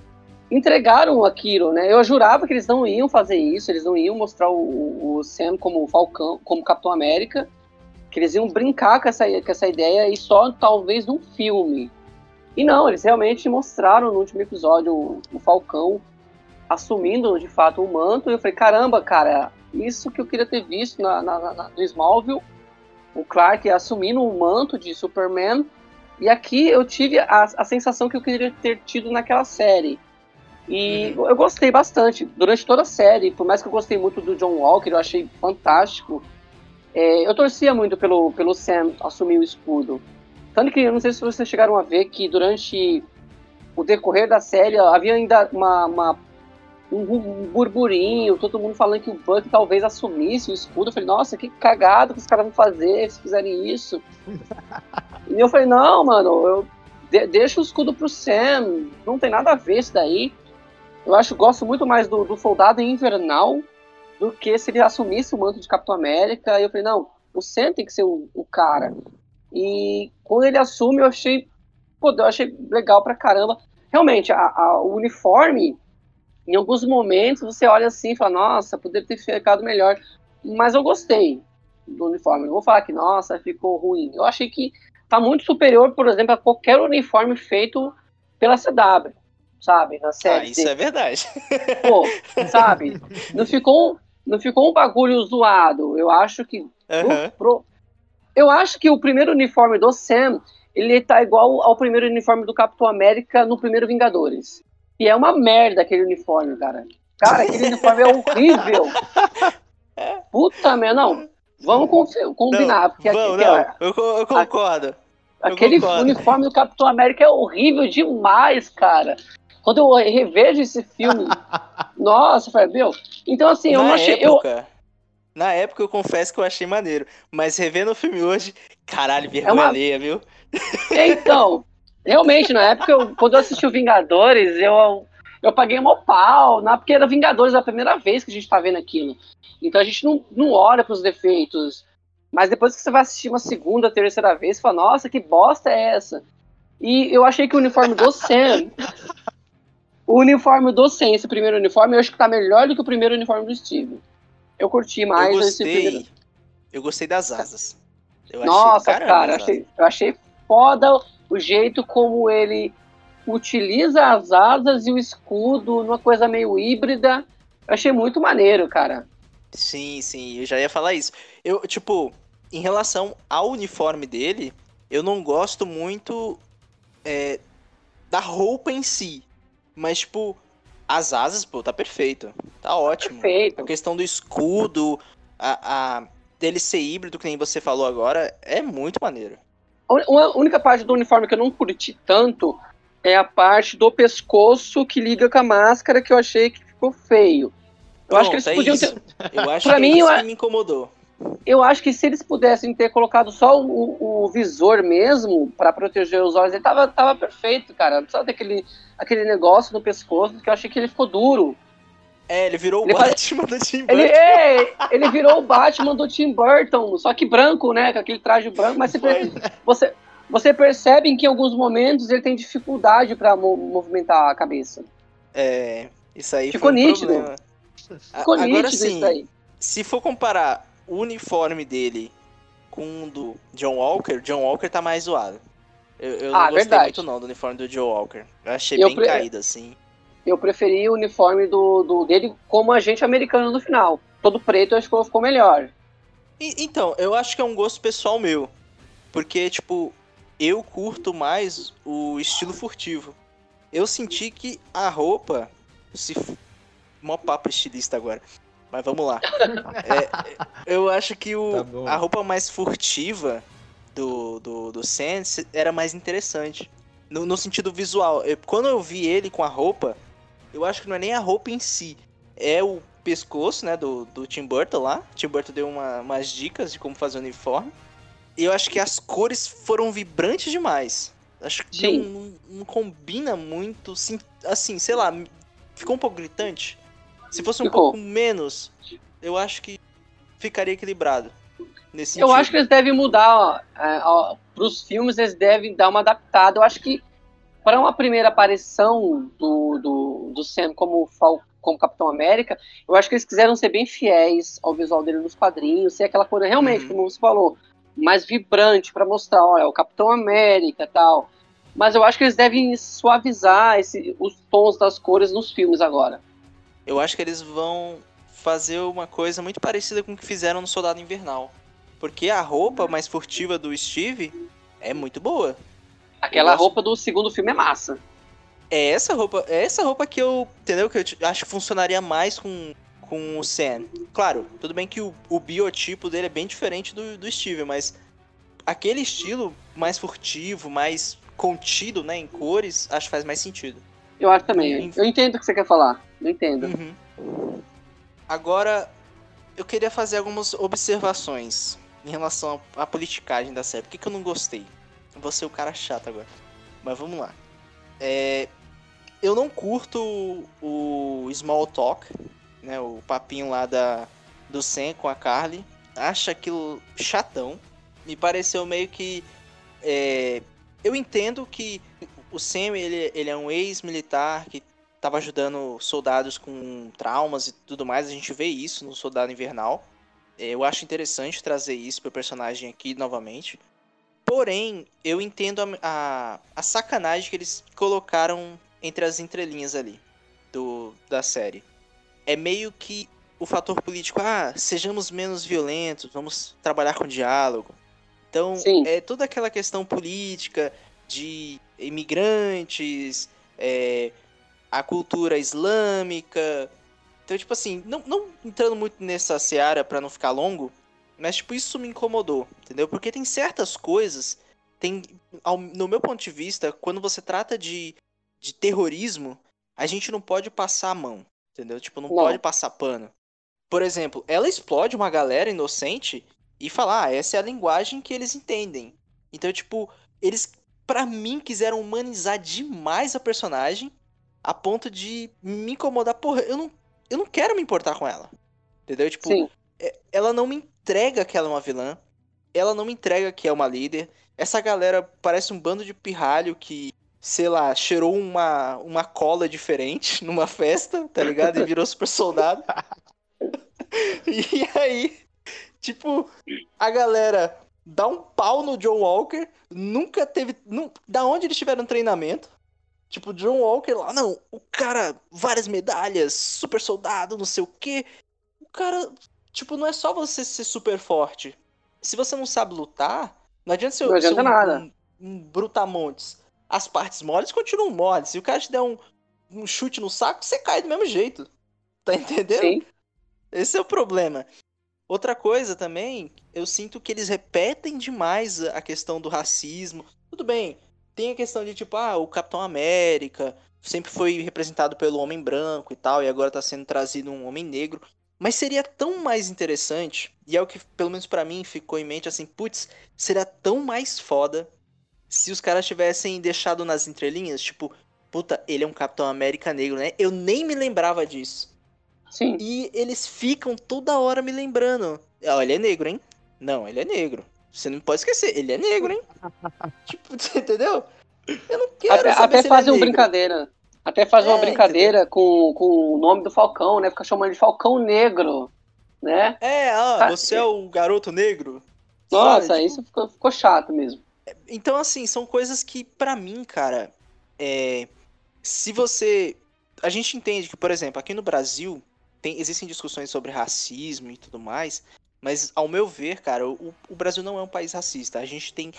entregaram aquilo, né? Eu jurava que eles não iam fazer isso, eles não iam mostrar o, o Sam como Falcão, como Capitão América, que eles iam brincar com essa, com essa ideia e só talvez num filme. E não, eles realmente mostraram no último episódio o, o Falcão assumindo de fato o manto. E eu falei, caramba, cara, isso que eu queria ter visto na, na, na, no Smallville, o Clark assumindo o manto de Superman. E aqui eu tive a, a sensação que eu queria ter tido naquela série. E eu gostei bastante durante toda a série, por mais que eu gostei muito do John Walker, eu achei fantástico. É, eu torcia muito pelo, pelo Sam assumir o escudo. Tanto que eu não sei se vocês chegaram a ver que durante o decorrer da série havia ainda uma, uma- um, burburinho, todo mundo falando que o Buck talvez assumisse o escudo. Eu falei, nossa, que cagado que os caras vão fazer se fizerem isso. e eu falei, não, mano, eu de- deixa o escudo pro Sam, não tem nada a ver isso daí. Eu acho, gosto muito mais do, do Soldado Invernal do que se ele assumisse o manto de Capitão América. E eu falei, não, o Sam tem que ser o, o cara. E quando ele assume, eu achei, pô, eu achei legal pra caramba. Realmente, a- a- o uniforme, em alguns momentos, você olha assim e fala, nossa, poderia ter ficado melhor. Mas eu gostei do uniforme. Não vou falar que, nossa, ficou ruim. Eu achei que tá muito superior, por exemplo, a qualquer uniforme feito pela CW, sabe? Na Ah, série. isso é verdade. Pô, sabe? Não ficou, não ficou um bagulho zoado. Eu acho que Aham. pro, Eu acho que o primeiro uniforme do Sam, ele tá igual ao primeiro uniforme do Capitão América no primeiro Vingadores. E é uma merda aquele uniforme, cara. Cara, aquele uniforme é horrível. Puta merda, não. Vamos combinar. porque Vamos, aqui- não, aqui, ó, eu, eu concordo. eu aquele concordo. uniforme do Capitão América é horrível demais, cara. Quando eu revejo esse filme, nossa, eu falei, meu. Então, assim, eu na não achei. Eu, época, na época eu confesso que eu achei maneiro, mas revendo o filme hoje, caralho, vergonha É uma- alheia, viu? Então, realmente, na época, eu- quando eu assisti o Vingadores, eu, eu paguei um pau, né, porque era Vingadores a primeira vez que a gente tá vendo aquilo. Então a gente não, não olha pros defeitos. Mas depois que você vai assistir uma segunda, terceira vez, você fala, nossa, que bosta é essa? E eu achei que o uniforme do Sam. o uniforme do Sam, esse primeiro uniforme, eu acho que tá melhor do que o primeiro uniforme do Steve. Eu curti mais eu esse primeiro. gostei. Eu gostei das asas. Eu achei Nossa, do caramba cara, asas. achei, eu achei foda o jeito como ele utiliza as asas e o escudo numa coisa meio híbrida. Eu achei muito maneiro, cara. Sim, sim, eu já ia falar isso. Eu, tipo, em relação ao uniforme dele, eu não gosto muito é, da roupa em si. Mas, tipo, as asas, pô, tá perfeito. Tá ótimo. A Perfeito. questão do escudo, a, a dele ser híbrido, que nem você falou agora, é muito maneiro. A única parte do uniforme que eu não curti tanto é a parte do pescoço que liga com a máscara que eu achei que ficou feio. Eu acho que eles é podiam isso. ter, Eu acho Pra que mim, isso eu- que me incomodou. eu acho que se eles pudessem ter colocado só o, o visor mesmo pra proteger os olhos, ele tava, tava perfeito, cara. Não precisava ter aquele, aquele negócio no pescoço que eu achei que ele ficou duro. É, ele virou Ele o faz- Batman do Tim Ele, Burton. é, ele virou o Batman do Tim Burton, só que branco, né? Com aquele traje branco, mas você, Foi. você, você percebe que em alguns momentos ele tem dificuldade pra mo- movimentar a cabeça. É, isso aí Ficou um nítido. A- Ficou Agora nítido sim, isso aí. se for comparar o uniforme dele com o do John Walker, John Walker tá mais zoado. Eu, eu Ah, não gostei verdade. muito não do uniforme do John Walker. Eu achei Eu bem pre- caído, assim. Eu preferi o uniforme do, do- dele como agente americano no final. Todo preto, eu acho que ficou melhor. E- então, eu acho que é um gosto pessoal meu. Porque, tipo, eu curto mais o estilo furtivo. Eu senti que a roupa. Se... Mó papo estilista agora. Mas vamos lá. É, eu acho que o, Tá a roupa mais furtiva do, do, do Sans era mais interessante. No, no sentido visual. Eu- quando eu vi ele com a roupa, eu acho que não é nem a roupa em si. É o pescoço, né, do, do Tim Burton lá. Tim Burton deu uma- umas dicas de como fazer o uniforme. E eu acho que as cores foram vibrantes demais. Acho que não, não- não combina muito, sim- assim, sei lá, ficou um pouco gritante. Se fosse um Ficou. pouco menos, eu acho que ficaria equilibrado. Nesse Eu sentido. acho que eles devem mudar, ó, é, ó, pros filmes eles devem dar uma adaptada. Eu acho que para uma primeira aparição do, do, do Sam como, Fal como Capitão América, eu acho que eles quiseram ser bem fiéis ao visual dele nos quadrinhos, ser aquela coisa realmente, Uhum. como você falou, mais vibrante para mostrar, olha, o Capitão América e tal. Mas eu acho que eles devem suavizar esse, os tons das cores nos filmes agora. Eu acho que eles vão fazer uma coisa muito parecida com o que fizeram no Soldado Invernal. Porque a roupa mais furtiva do Steve é muito boa. Aquela gosto. roupa do segundo filme é massa. É essa roupa, é essa roupa que eu, entendeu? Que eu acho que funcionaria mais com, com o Sam. Claro, tudo bem que o, o biotipo dele é bem diferente do, do Steve, mas aquele estilo mais furtivo, mais contido, né, em cores, acho que faz mais sentido. Eu acho também. Eu entendo o que você quer falar. Eu entendo. Uhum. Agora, eu queria fazer algumas observações em relação à politicagem da série. Por que, que eu não gostei? Vou ser o cara chato agora. Mas vamos lá. É, eu não curto o, o small talk, né? O papinho lá da, do Sam com a Carly. Acho aquilo chatão. Me pareceu meio que. é, eu entendo que o Sam ele, ele é um ex-militar que tava ajudando soldados com traumas e tudo mais. A gente vê isso no Soldado Invernal. É, Eu acho interessante trazer isso pro personagem aqui novamente. Porém, eu entendo a, a, a sacanagem que eles colocaram entre as entrelinhas ali do, da série. É meio que o fator político, ah, sejamos menos violentos, vamos trabalhar com diálogo. Então, Sim. é toda aquela questão política de imigrantes, é, a cultura islâmica. Então, tipo assim, não, não entrando muito nessa seara pra não ficar longo, mas, tipo, isso me incomodou, entendeu? Porque tem certas coisas, tem, ao- no meu ponto de vista, quando você trata de, de terrorismo, a gente não pode passar a mão, entendeu? Tipo, não, Não. pode passar pano. Por exemplo, ela explode uma galera inocente e fala, ah, essa é a linguagem que eles entendem. Então, tipo, eles, pra mim, quiseram humanizar demais a personagem a ponto de me incomodar. Porra, eu não, eu não quero me importar com ela. Entendeu? Tipo, Sim. é- ela não me entrega que ela é uma vilã. Ela não me entrega que é uma líder. Essa galera parece um bando de pirralho que, sei lá, cheirou uma, uma cola diferente numa festa, tá ligado? E virou super soldado. e aí, tipo, a galera dá um pau no John Walker. Nunca teve. nu- da onde eles tiveram treinamento? Tipo, John Walker lá, não, o cara, várias medalhas, super soldado, não sei o quê. O cara, tipo, não é só você ser super forte. Se você não sabe lutar, não adianta ser, Não adianta ser um, nada. um, um brutamontes. As partes moles continuam moles. Se o cara te der um, um chute no saco, você cai do mesmo jeito. Tá entendendo? Sim. Esse é o problema. Outra coisa também, eu sinto que eles repetem demais a questão do racismo. Tudo bem, tem a questão de tipo, ah, o Capitão América sempre foi representado pelo homem branco e tal, e agora tá sendo trazido um homem negro. Mas seria tão mais interessante, e é o que pelo menos pra mim ficou em mente assim, putz, seria tão mais foda se os caras tivessem deixado nas entrelinhas, tipo, puta, ele é um Capitão América negro, né? Eu nem me lembrava disso. Sim. E eles ficam toda hora me lembrando. Ó, ele é negro, hein? Não, ele é negro. Você não pode esquecer, ele é negro, hein? tipo, entendeu? Eu não quero Até, até é fazem uma negro. brincadeira. Até fazem uma É, brincadeira com, com o nome do Falcão, né? Fica chamando de Falcão Negro, né? É, ah, você é o garoto negro? Nossa, Sabe, tipo, isso ficou, ficou chato mesmo. Então, assim, são coisas que, pra mim, cara, é. Se você. A gente entende que, por exemplo, aqui no Brasil, tem, existem discussões sobre racismo e tudo mais, mas, ao meu ver, cara, o, o Brasil não é um país racista. A gente tem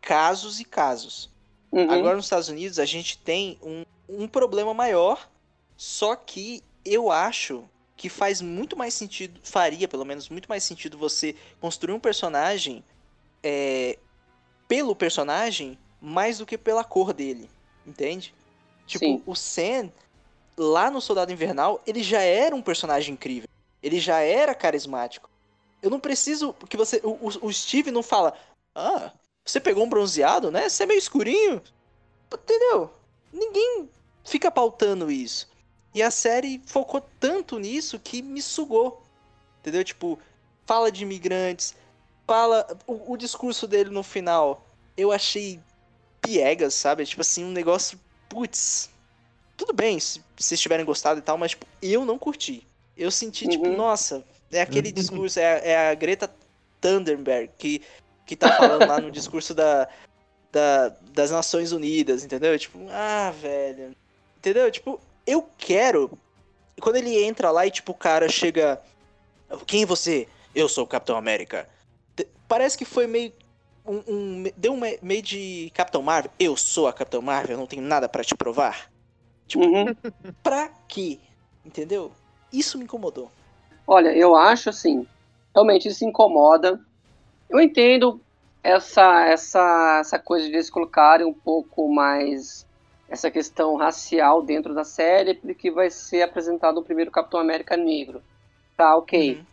casos e casos. Uhum. Agora, nos Estados Unidos, a gente tem um, um problema maior, só que eu acho que faz muito mais sentido, faria pelo menos muito mais sentido você construir um personagem é, pelo personagem mais do que pela cor dele, entende? Tipo, Sim. o Sam, lá no Soldado Invernal, ele já era um personagem incrível. Ele já era carismático. Eu não preciso que você. O, o- o Steve não fala. Ah, você pegou um bronzeado, né? Você é meio escurinho. Entendeu? Ninguém fica pautando isso. E a série focou tanto nisso que me sugou. Entendeu? Tipo, fala de imigrantes, fala. O, o discurso dele no final, eu achei piegas, sabe? Tipo assim, um negócio. Putz. Tudo bem se vocês tiverem gostado e tal, mas tipo, eu não curti. Eu senti, tipo, Uhum. nossa, é aquele discurso, é, a- é a Greta Thunberg que, que tá falando lá no discurso da, da, das Nações Unidas, entendeu? Tipo, ah, velho. Entendeu? Tipo, eu quero. Quando ele entra lá e, tipo, o cara chega. Quem você? Eu sou o Capitão América. Parece que foi meio. Um, um- deu um me- meio de Capitão Marvel. Eu sou a Capitão Marvel, eu não tenho nada pra te provar. Tipo, Uhum. pra quê? Entendeu? Isso me incomodou. Olha, eu acho assim, realmente isso incomoda. Eu entendo essa, essa, essa coisa de eles colocarem um pouco mais essa questão racial dentro da série, porque vai ser apresentado o primeiro Capitão América negro. Tá, ok. Uhum.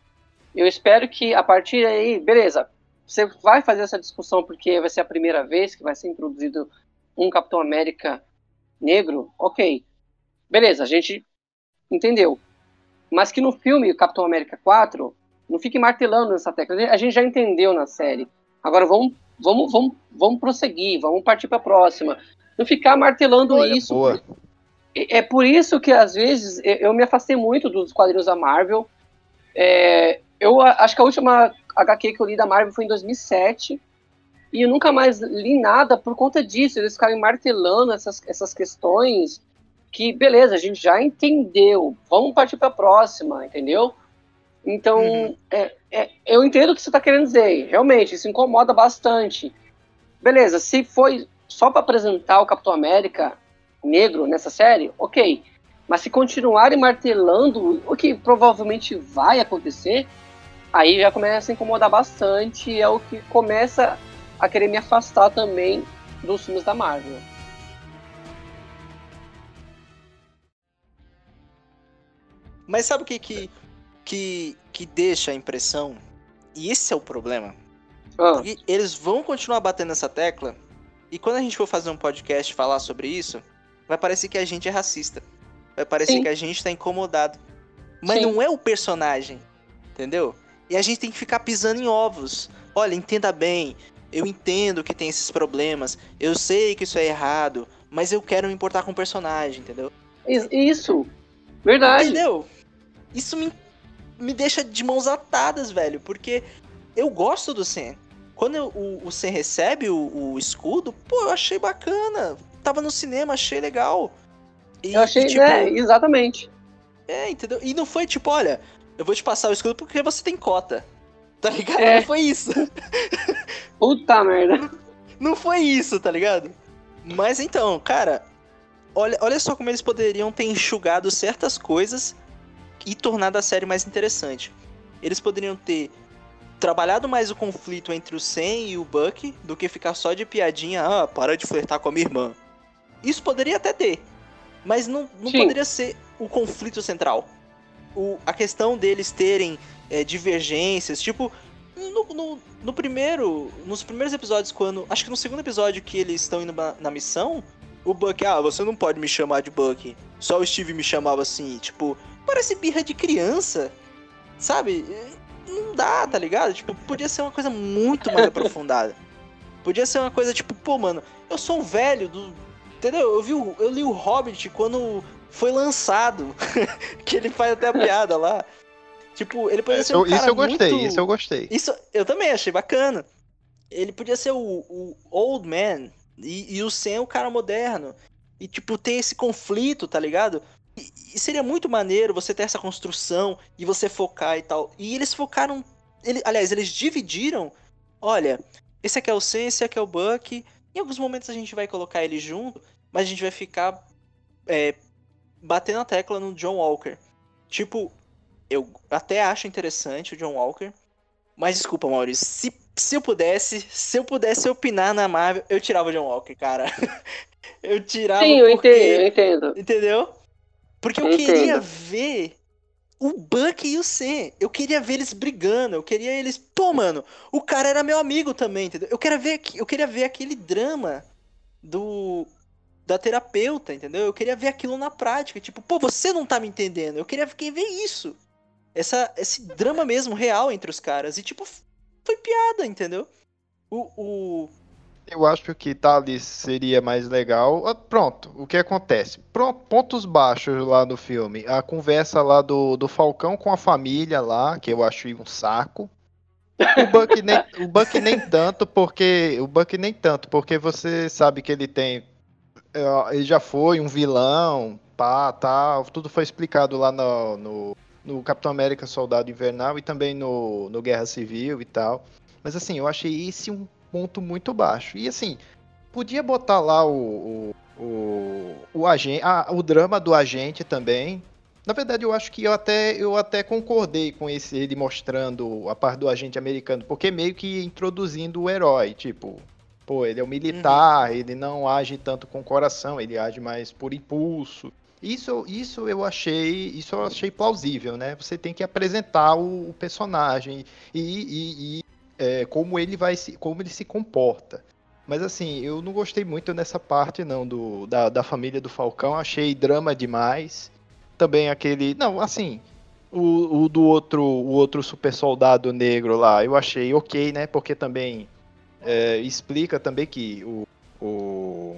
Eu espero que a partir daí, beleza, você vai fazer essa discussão porque vai ser a primeira vez que vai ser introduzido um Capitão América negro, ok. Beleza, a gente entendeu. Mas que no filme Capitão América 4, não fique martelando nessa tecla. A gente já entendeu na série. Agora vamos, vamos, vamos, vamos prosseguir, vamos partir para a próxima. Não ficar martelando Olha, isso. boa. É por isso que, às vezes, eu me afastei muito dos quadrinhos da Marvel. É, eu acho que a última HQ que eu li da Marvel foi em 2007. E eu nunca mais li nada por conta disso. Eles ficarem martelando essas, essas questões que, beleza, a gente já entendeu. Vamos partir para a próxima, entendeu? Então, Uhum. é, é, eu entendo o que você está querendo dizer. Realmente, isso incomoda bastante. Beleza, se foi só para apresentar o Capitão América negro nessa série, ok. Mas se continuarem martelando, o que provavelmente vai acontecer, aí já começa a incomodar bastante e é o que começa a querer me afastar também dos filmes da Marvel. Mas sabe o que que, que que deixa a impressão? E esse é o problema. Ah, Porque eles vão continuar batendo nessa tecla. E quando a gente for fazer um podcast e falar sobre isso, vai parecer que a gente é racista. Vai parecer Sim. que a gente tá incomodado. Mas Sim. não é o personagem. Entendeu? E a gente tem que ficar pisando em ovos. Olha, entenda bem. Eu entendo que tem esses problemas. Eu sei que isso é errado. Mas eu quero me importar com o personagem, entendeu? is- isso, verdade. Entendeu? Isso me, me deixa de mãos atadas, velho. Porque eu gosto do Sen. Quando o, Sen recebe o, o escudo, pô, eu achei bacana. Tava no cinema, achei legal. E, Eu achei, e, tipo, né, exatamente. É, entendeu? E não foi tipo, olha, eu vou te passar o escudo porque você tem cota. Tá ligado? É. Não foi isso. Puta merda. Não foi isso, tá ligado? Mas então, cara, olha, olha só como eles poderiam ter enxugado certas coisas e tornado a série mais interessante. Eles poderiam ter trabalhado mais o conflito entre o Sam e o Buck do que ficar só de piadinha, ah, para de flertar com a minha irmã. Isso poderia até ter, mas não, não Sim. poderia ser o conflito central. O, a questão deles terem é, divergências, tipo, no, no, no primeiro. Nos primeiros episódios, quando. Acho que no segundo episódio que eles estão indo na, na missão, o Buck, ah, você não pode me chamar de Buck. Só o Steve me chamava assim, tipo, parece birra de criança. Sabe? Não dá, tá ligado? Tipo, podia ser uma coisa muito mais aprofundada. Podia ser uma coisa tipo, pô, mano, eu sou um velho do. Entendeu? Eu, vi o- eu li o Hobbit quando foi lançado. que ele faz até a piada lá. Tipo, ele poderia ser um Isso, eu gostei, muito... isso eu gostei. Isso eu também achei bacana. Ele podia ser o, o old man e, e o Sam o cara moderno. E, tipo, ter esse conflito, tá ligado? E, e seria muito maneiro você ter essa construção e você focar e tal. E eles focaram. Ele, aliás, eles dividiram. Olha, esse aqui é o Sam, esse aqui é o Buck. Em alguns momentos a gente vai colocar eles junto, mas a gente vai ficar é, batendo a tecla no John Walker. Tipo, eu até acho interessante o John Walker. Mas desculpa, Maurício, se, se eu pudesse, se eu pudesse opinar na Marvel, eu tirava o John Walker, cara. eu tirava Sim, eu porque... entendo, eu entendo. Entendeu? Porque eu Eu queria entendo. ver o Buck e o Sam. Eu queria ver eles brigando. Eu queria eles. Pô, mano, o cara era meu amigo também, entendeu? Eu queria ver, eu queria ver aquele drama do. Da terapeuta, entendeu? Eu queria ver aquilo na prática. Tipo, pô, você não tá me entendendo. Eu queria ver isso. Essa, esse drama mesmo, real entre os caras. E, tipo, foi piada, entendeu? O. o... Eu acho que tá ali seria mais legal. Ah, Pronto, o que acontece? Pronto, pontos baixos lá no filme. A conversa lá do, do Falcão com a família lá, que eu achei um saco. O Buck nem, o Buck nem tanto, porque. O Buck nem tanto, porque você sabe que ele tem. é, Ele já foi um vilão, pá, tal. Tudo foi explicado lá no, no, no Capitão América Soldado Invernal e também no, no Guerra Civil e tal. Mas assim, eu achei esse um ponto muito baixo. E assim, podia botar lá o, o, o, o agente, ah, o drama do agente também. Na verdade, eu acho que eu até, eu até concordei com esse ele mostrando a parte do agente americano, porque meio que introduzindo o herói, tipo, pô, ele é um militar, ele não age tanto com o coração, ele age mais por impulso. Isso, isso eu achei, isso eu achei plausível, né? Você tem que apresentar o, o personagem e, e- e, é, como ele vai se, como ele se comporta. Mas assim, eu não gostei muito nessa parte não do da, da família do Falcão, achei drama demais. Também aquele, não, assim, o, o do outro, o outro super soldado negro lá, eu achei ok, né? Porque também é, explica também que o, o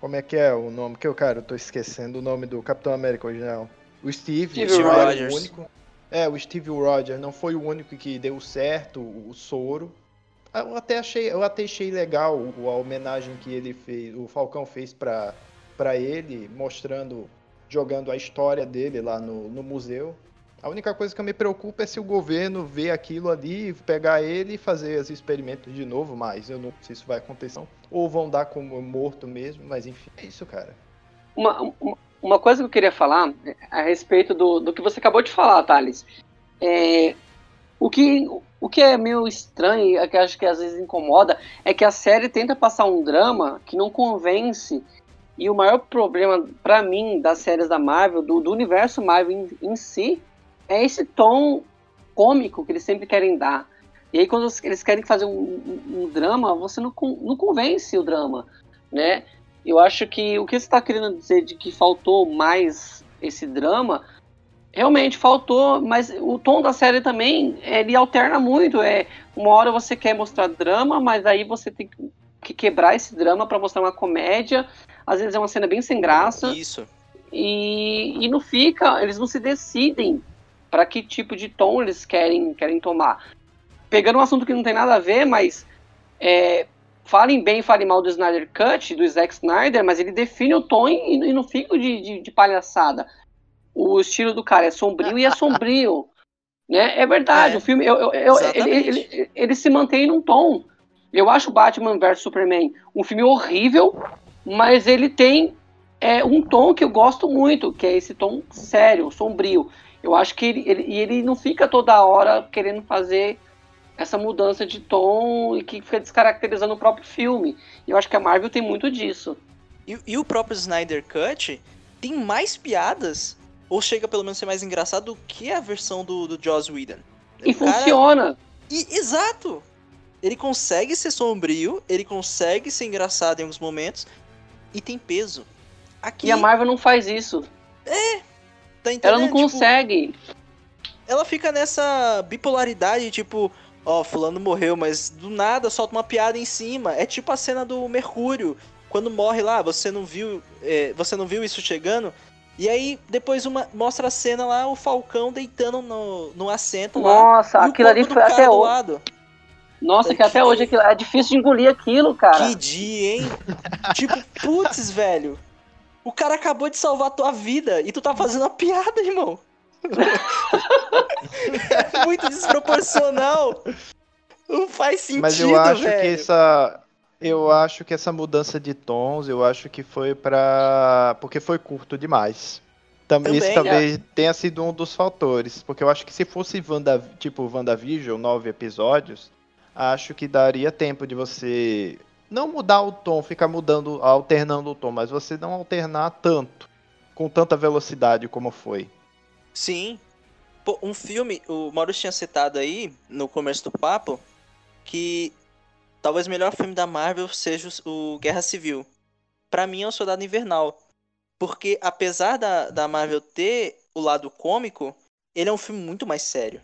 como é que é o nome que eu cara, eu tô esquecendo o nome do Capitão América original. O Steve, Steve Rogers. o único. É, o Steve Rogers não foi o único que deu certo o, o soro. Eu até achei, eu até achei legal a homenagem que ele fez, o Falcão fez pra para ele, mostrando, jogando a história dele lá no, no museu. A única coisa que eu me preocupo é se o governo vê aquilo ali, pegar ele e fazer os experimentos de novo, mas eu não sei se isso vai acontecer. Ou vão dar como morto mesmo, mas enfim, é isso, cara. Uma, uma, uma coisa que eu queria falar é a respeito do, do que você acabou de falar, Thales. É, o, que, o que é meio estranho, é que acho que às vezes incomoda, é que a série tenta passar um drama que não convence. E o maior problema, pra mim, das séries da Marvel, do, do universo Marvel em, em si, é esse tom cômico que eles sempre querem dar. E aí, quando eles querem fazer um, um- um drama, você não, não convence o drama, né? Eu acho que o que você está querendo dizer de que faltou mais esse drama, realmente faltou, mas o tom da série também, ele alterna muito. É, uma hora você quer mostrar drama, mas aí você tem que quebrar esse drama para mostrar uma comédia. Às vezes é uma cena bem sem graça Isso. e, e não fica, eles não se decidem para que tipo de tom eles querem, querem tomar. Pegando um assunto que não tem nada a ver, mas é, falem bem, falem mal do Snyder Cut, do Zack Snyder, mas ele define o tom e, e não fica de, de, de palhaçada. O estilo do cara é sombrio e é sombrio. Né? É verdade, É, o filme eu, eu- eu- ele, ele, ele, ele se mantém num tom. Eu acho Batman vs Superman um filme horrível, mas ele tem é um tom que eu gosto muito, que é esse tom sério, sombrio. Eu acho que ele, ele, ele não fica toda hora querendo fazer essa mudança de tom e que fica descaracterizando o próprio filme. E eu acho que a Marvel tem muito disso. E, e o próprio Snyder Cut tem mais piadas, ou chega pelo menos a ser mais engraçado, do que a versão do, do Joss Whedon. E O cara- funciona. E, exato! Ele consegue ser sombrio, ele consegue ser engraçado em alguns momentos, e tem peso. Aqui, E a Marvel não faz isso. tá entendendo? Ela não Tipo, consegue. ela fica nessa bipolaridade, tipo, ó, fulano morreu, mas do nada solta uma piada em cima. É tipo a cena do Mercúrio, quando morre lá, você não viu, é, você não viu isso chegando? E aí depois uma, mostra a cena lá, o Falcão deitando no, no assento lá. Nossa, e o aquilo ali foi até hoje. lado. Nossa, que que- até hoje aquilo, é difícil de engolir aquilo, cara. Que dia, hein? tipo, putz, velho. O cara acabou de salvar a tua vida e tu tá fazendo uma piada, irmão. É muito desproporcional. Não faz sentido, Mas eu acho velho. que essa. Eu acho que essa mudança de tons, eu acho que foi pra. Porque foi curto demais. Tam- Também, Isso é. talvez tenha sido um dos fatores. Porque eu acho que se fosse Wanda, tipo WandaVision, nove episódios, acho que daria tempo de você não mudar o tom, ficar mudando, alternando o tom, mas você não alternar tanto, com tanta velocidade como foi. Sim. Pô, um filme, o Maurício tinha citado aí, no começo do papo, que talvez o melhor filme da Marvel seja o Guerra Civil. Pra mim é o Soldado Invernal. Porque apesar da, da Marvel ter o lado cômico, ele é um filme muito mais sério.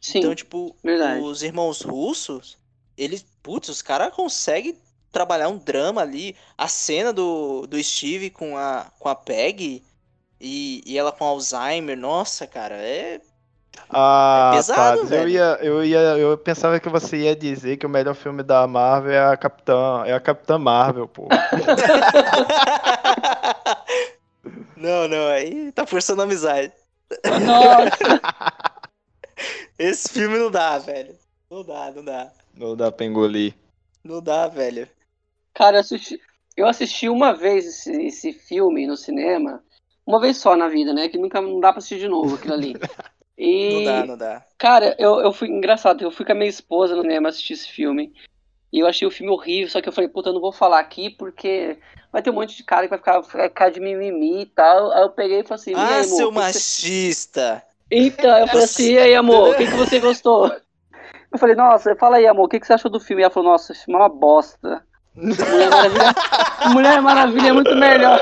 Sim, Então, tipo, verdade. os irmãos russos, eles, putz, os caras conseguem trabalhar um drama ali. A cena do, do Steve com a, com a Peg e, e ela com Alzheimer, nossa, cara, é. Ah, É pesado, eu velho. ia, eu ia, eu pensava que você ia dizer que o melhor filme da Marvel é a Capitã, é a Capitã Marvel, pô. não, não, aí tá forçando a amizade. Nossa, Esse filme não dá, velho. Não dá, não dá. Não dá pra engolir. Não dá, velho. cara, eu assisti, eu assisti uma vez esse, esse filme no cinema, uma vez só na vida, né? Que nunca não dá pra assistir de novo aquilo ali. E, Não dá, não dá. cara, eu, eu fui engraçado, eu fui com a minha esposa no cinema assistir esse filme. E eu achei o filme horrível, só que eu falei, puta, eu não vou falar aqui porque vai ter um monte de cara que vai ficar, vai ficar de mimimi e tal. Aí eu peguei e falei assim, Ah, aí, amor, seu que você- machista! Então, eu falei assim, e aí, amor, o que, que você gostou? Eu falei, nossa, fala aí, amor, o que, que você achou do filme? E ela falou, nossa, esse filme é uma bosta. Mulher Maravilha, Mulher Maravilha é muito melhor.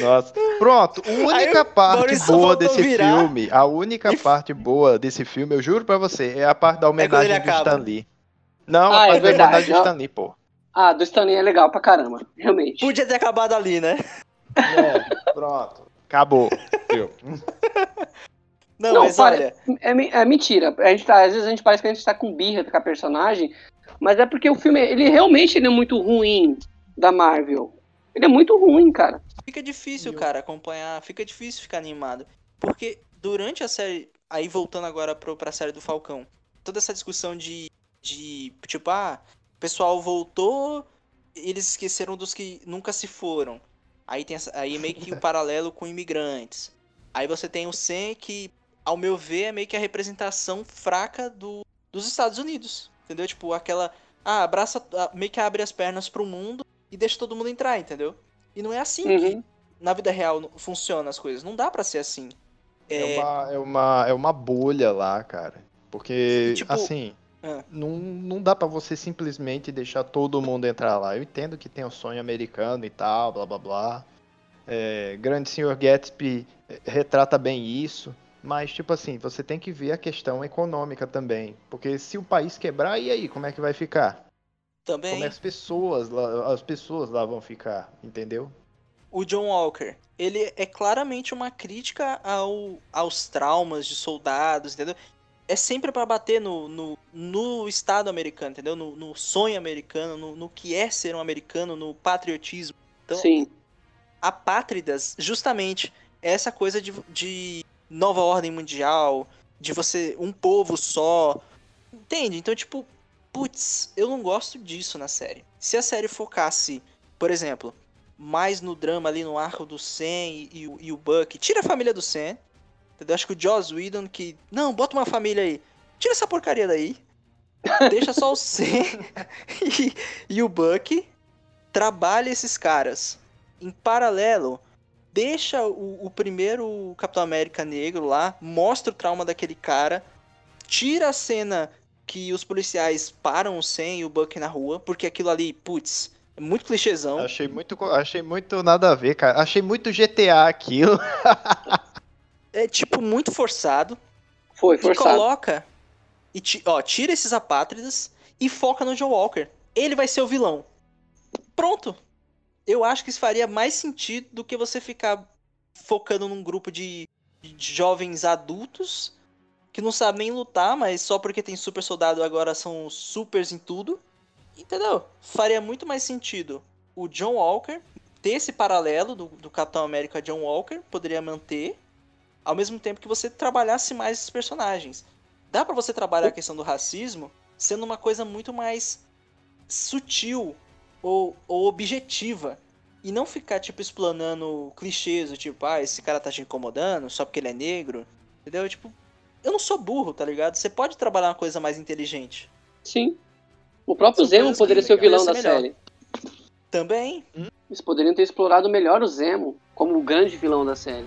Nossa. Pronto, a única parte boa desse virar filme, a única parte boa desse filme, eu juro pra você, é a parte da ele homenagem do acaba. Stan Lee. Não, Ah, a é parte da verdade, homenagem do não. Stan Lee, pô. Ah, do Stanley é legal pra caramba, realmente. Podia ter acabado ali, né? É, pronto. Acabou. Viu? Não, Não, mas para- olha. É, é mentira. A gente tá, às vezes a gente parece que a gente tá com birra com a personagem, mas é porque o filme, ele realmente ele é muito ruim da Marvel. Ele é muito ruim, cara. Fica difícil, cara, acompanhar. Fica difícil ficar animado. Porque durante a série, aí voltando agora pro, pra série do Falcão, toda essa discussão de, de tipo, ah, o pessoal voltou, eles esqueceram dos que nunca se foram. Aí tem essa, aí meio que o paralelo com imigrantes. Aí você tem o Sen que, ao meu ver, é meio que a representação fraca do, dos Estados Unidos. Entendeu? Tipo, aquela. Ah, abraça. ah, meio que abre as pernas pro mundo e deixa todo mundo entrar, entendeu? E não é assim que Uhum. na vida real não- funciona as coisas. Não dá pra ser assim. É uma, é, uma, é uma bolha lá, cara. Porque, tipo, assim, ah. não, não dá pra você simplesmente deixar todo mundo entrar lá. Eu entendo que tem o sonho americano e tal, blá blá blá. É, Grande Senhor Gatsby eh, retrata bem isso. Mas, tipo assim, você tem que ver a questão econômica também. Porque se o país quebrar, e aí, como é que vai ficar? Também. Como é as pessoas lá, as pessoas lá vão ficar, entendeu? o John Walker, ele é claramente uma crítica ao, aos traumas de soldados, entendeu? É sempre pra bater no, no, no Estado americano, entendeu? No, no sonho americano, no, no que é ser um americano, no patriotismo. Então, Sim. apátridas, justamente, é essa coisa de, de nova ordem mundial, de você, um povo só. Entende? Então, tipo, putz, eu não gosto disso na série. Se a série focasse, por exemplo, mais no drama ali no arco do Sam e, e o- e o Buck, tira a família do Sam. Entendeu? Acho que o Joss Whedon que. Não, bota uma família aí. Tira essa porcaria daí. Deixa só o Sam e, e o Buck. Trabalha esses caras. Em paralelo, deixa o, o primeiro Capitão América negro lá, mostra o trauma daquele cara, tira a cena que os policiais param o Sam e o Buck na rua, porque aquilo ali, putz, é muito clichêzão. Achei muito, achei muito nada a ver, cara. Achei muito GTA aquilo. É tipo muito forçado. Foi E forçado. coloca. E ó, tira esses apátridas e foca no John Walker. Ele vai ser o vilão. Pronto. Eu acho que isso faria mais sentido do que você ficar focando num grupo de, de jovens adultos que não sabem nem lutar, mas só porque tem super soldado agora são supers em tudo. Entendeu? Faria muito mais sentido o John Walker ter esse paralelo do, do Capitão América John Walker, poderia manter, ao mesmo tempo que você trabalhasse mais esses personagens. Dá pra você trabalhar a questão do racismo sendo uma coisa muito mais sutil ou, ou objetiva. E não ficar, tipo, explanando clichês, tipo, ah, esse cara tá te incomodando só porque ele é negro. Entendeu? Tipo, eu não sou burro, tá ligado? Você pode trabalhar uma coisa mais inteligente. Sim. O próprio Zemo poderia ser o vilão da série. Também, Eles poderiam ter explorado melhor o Zemo como o grande vilão da série.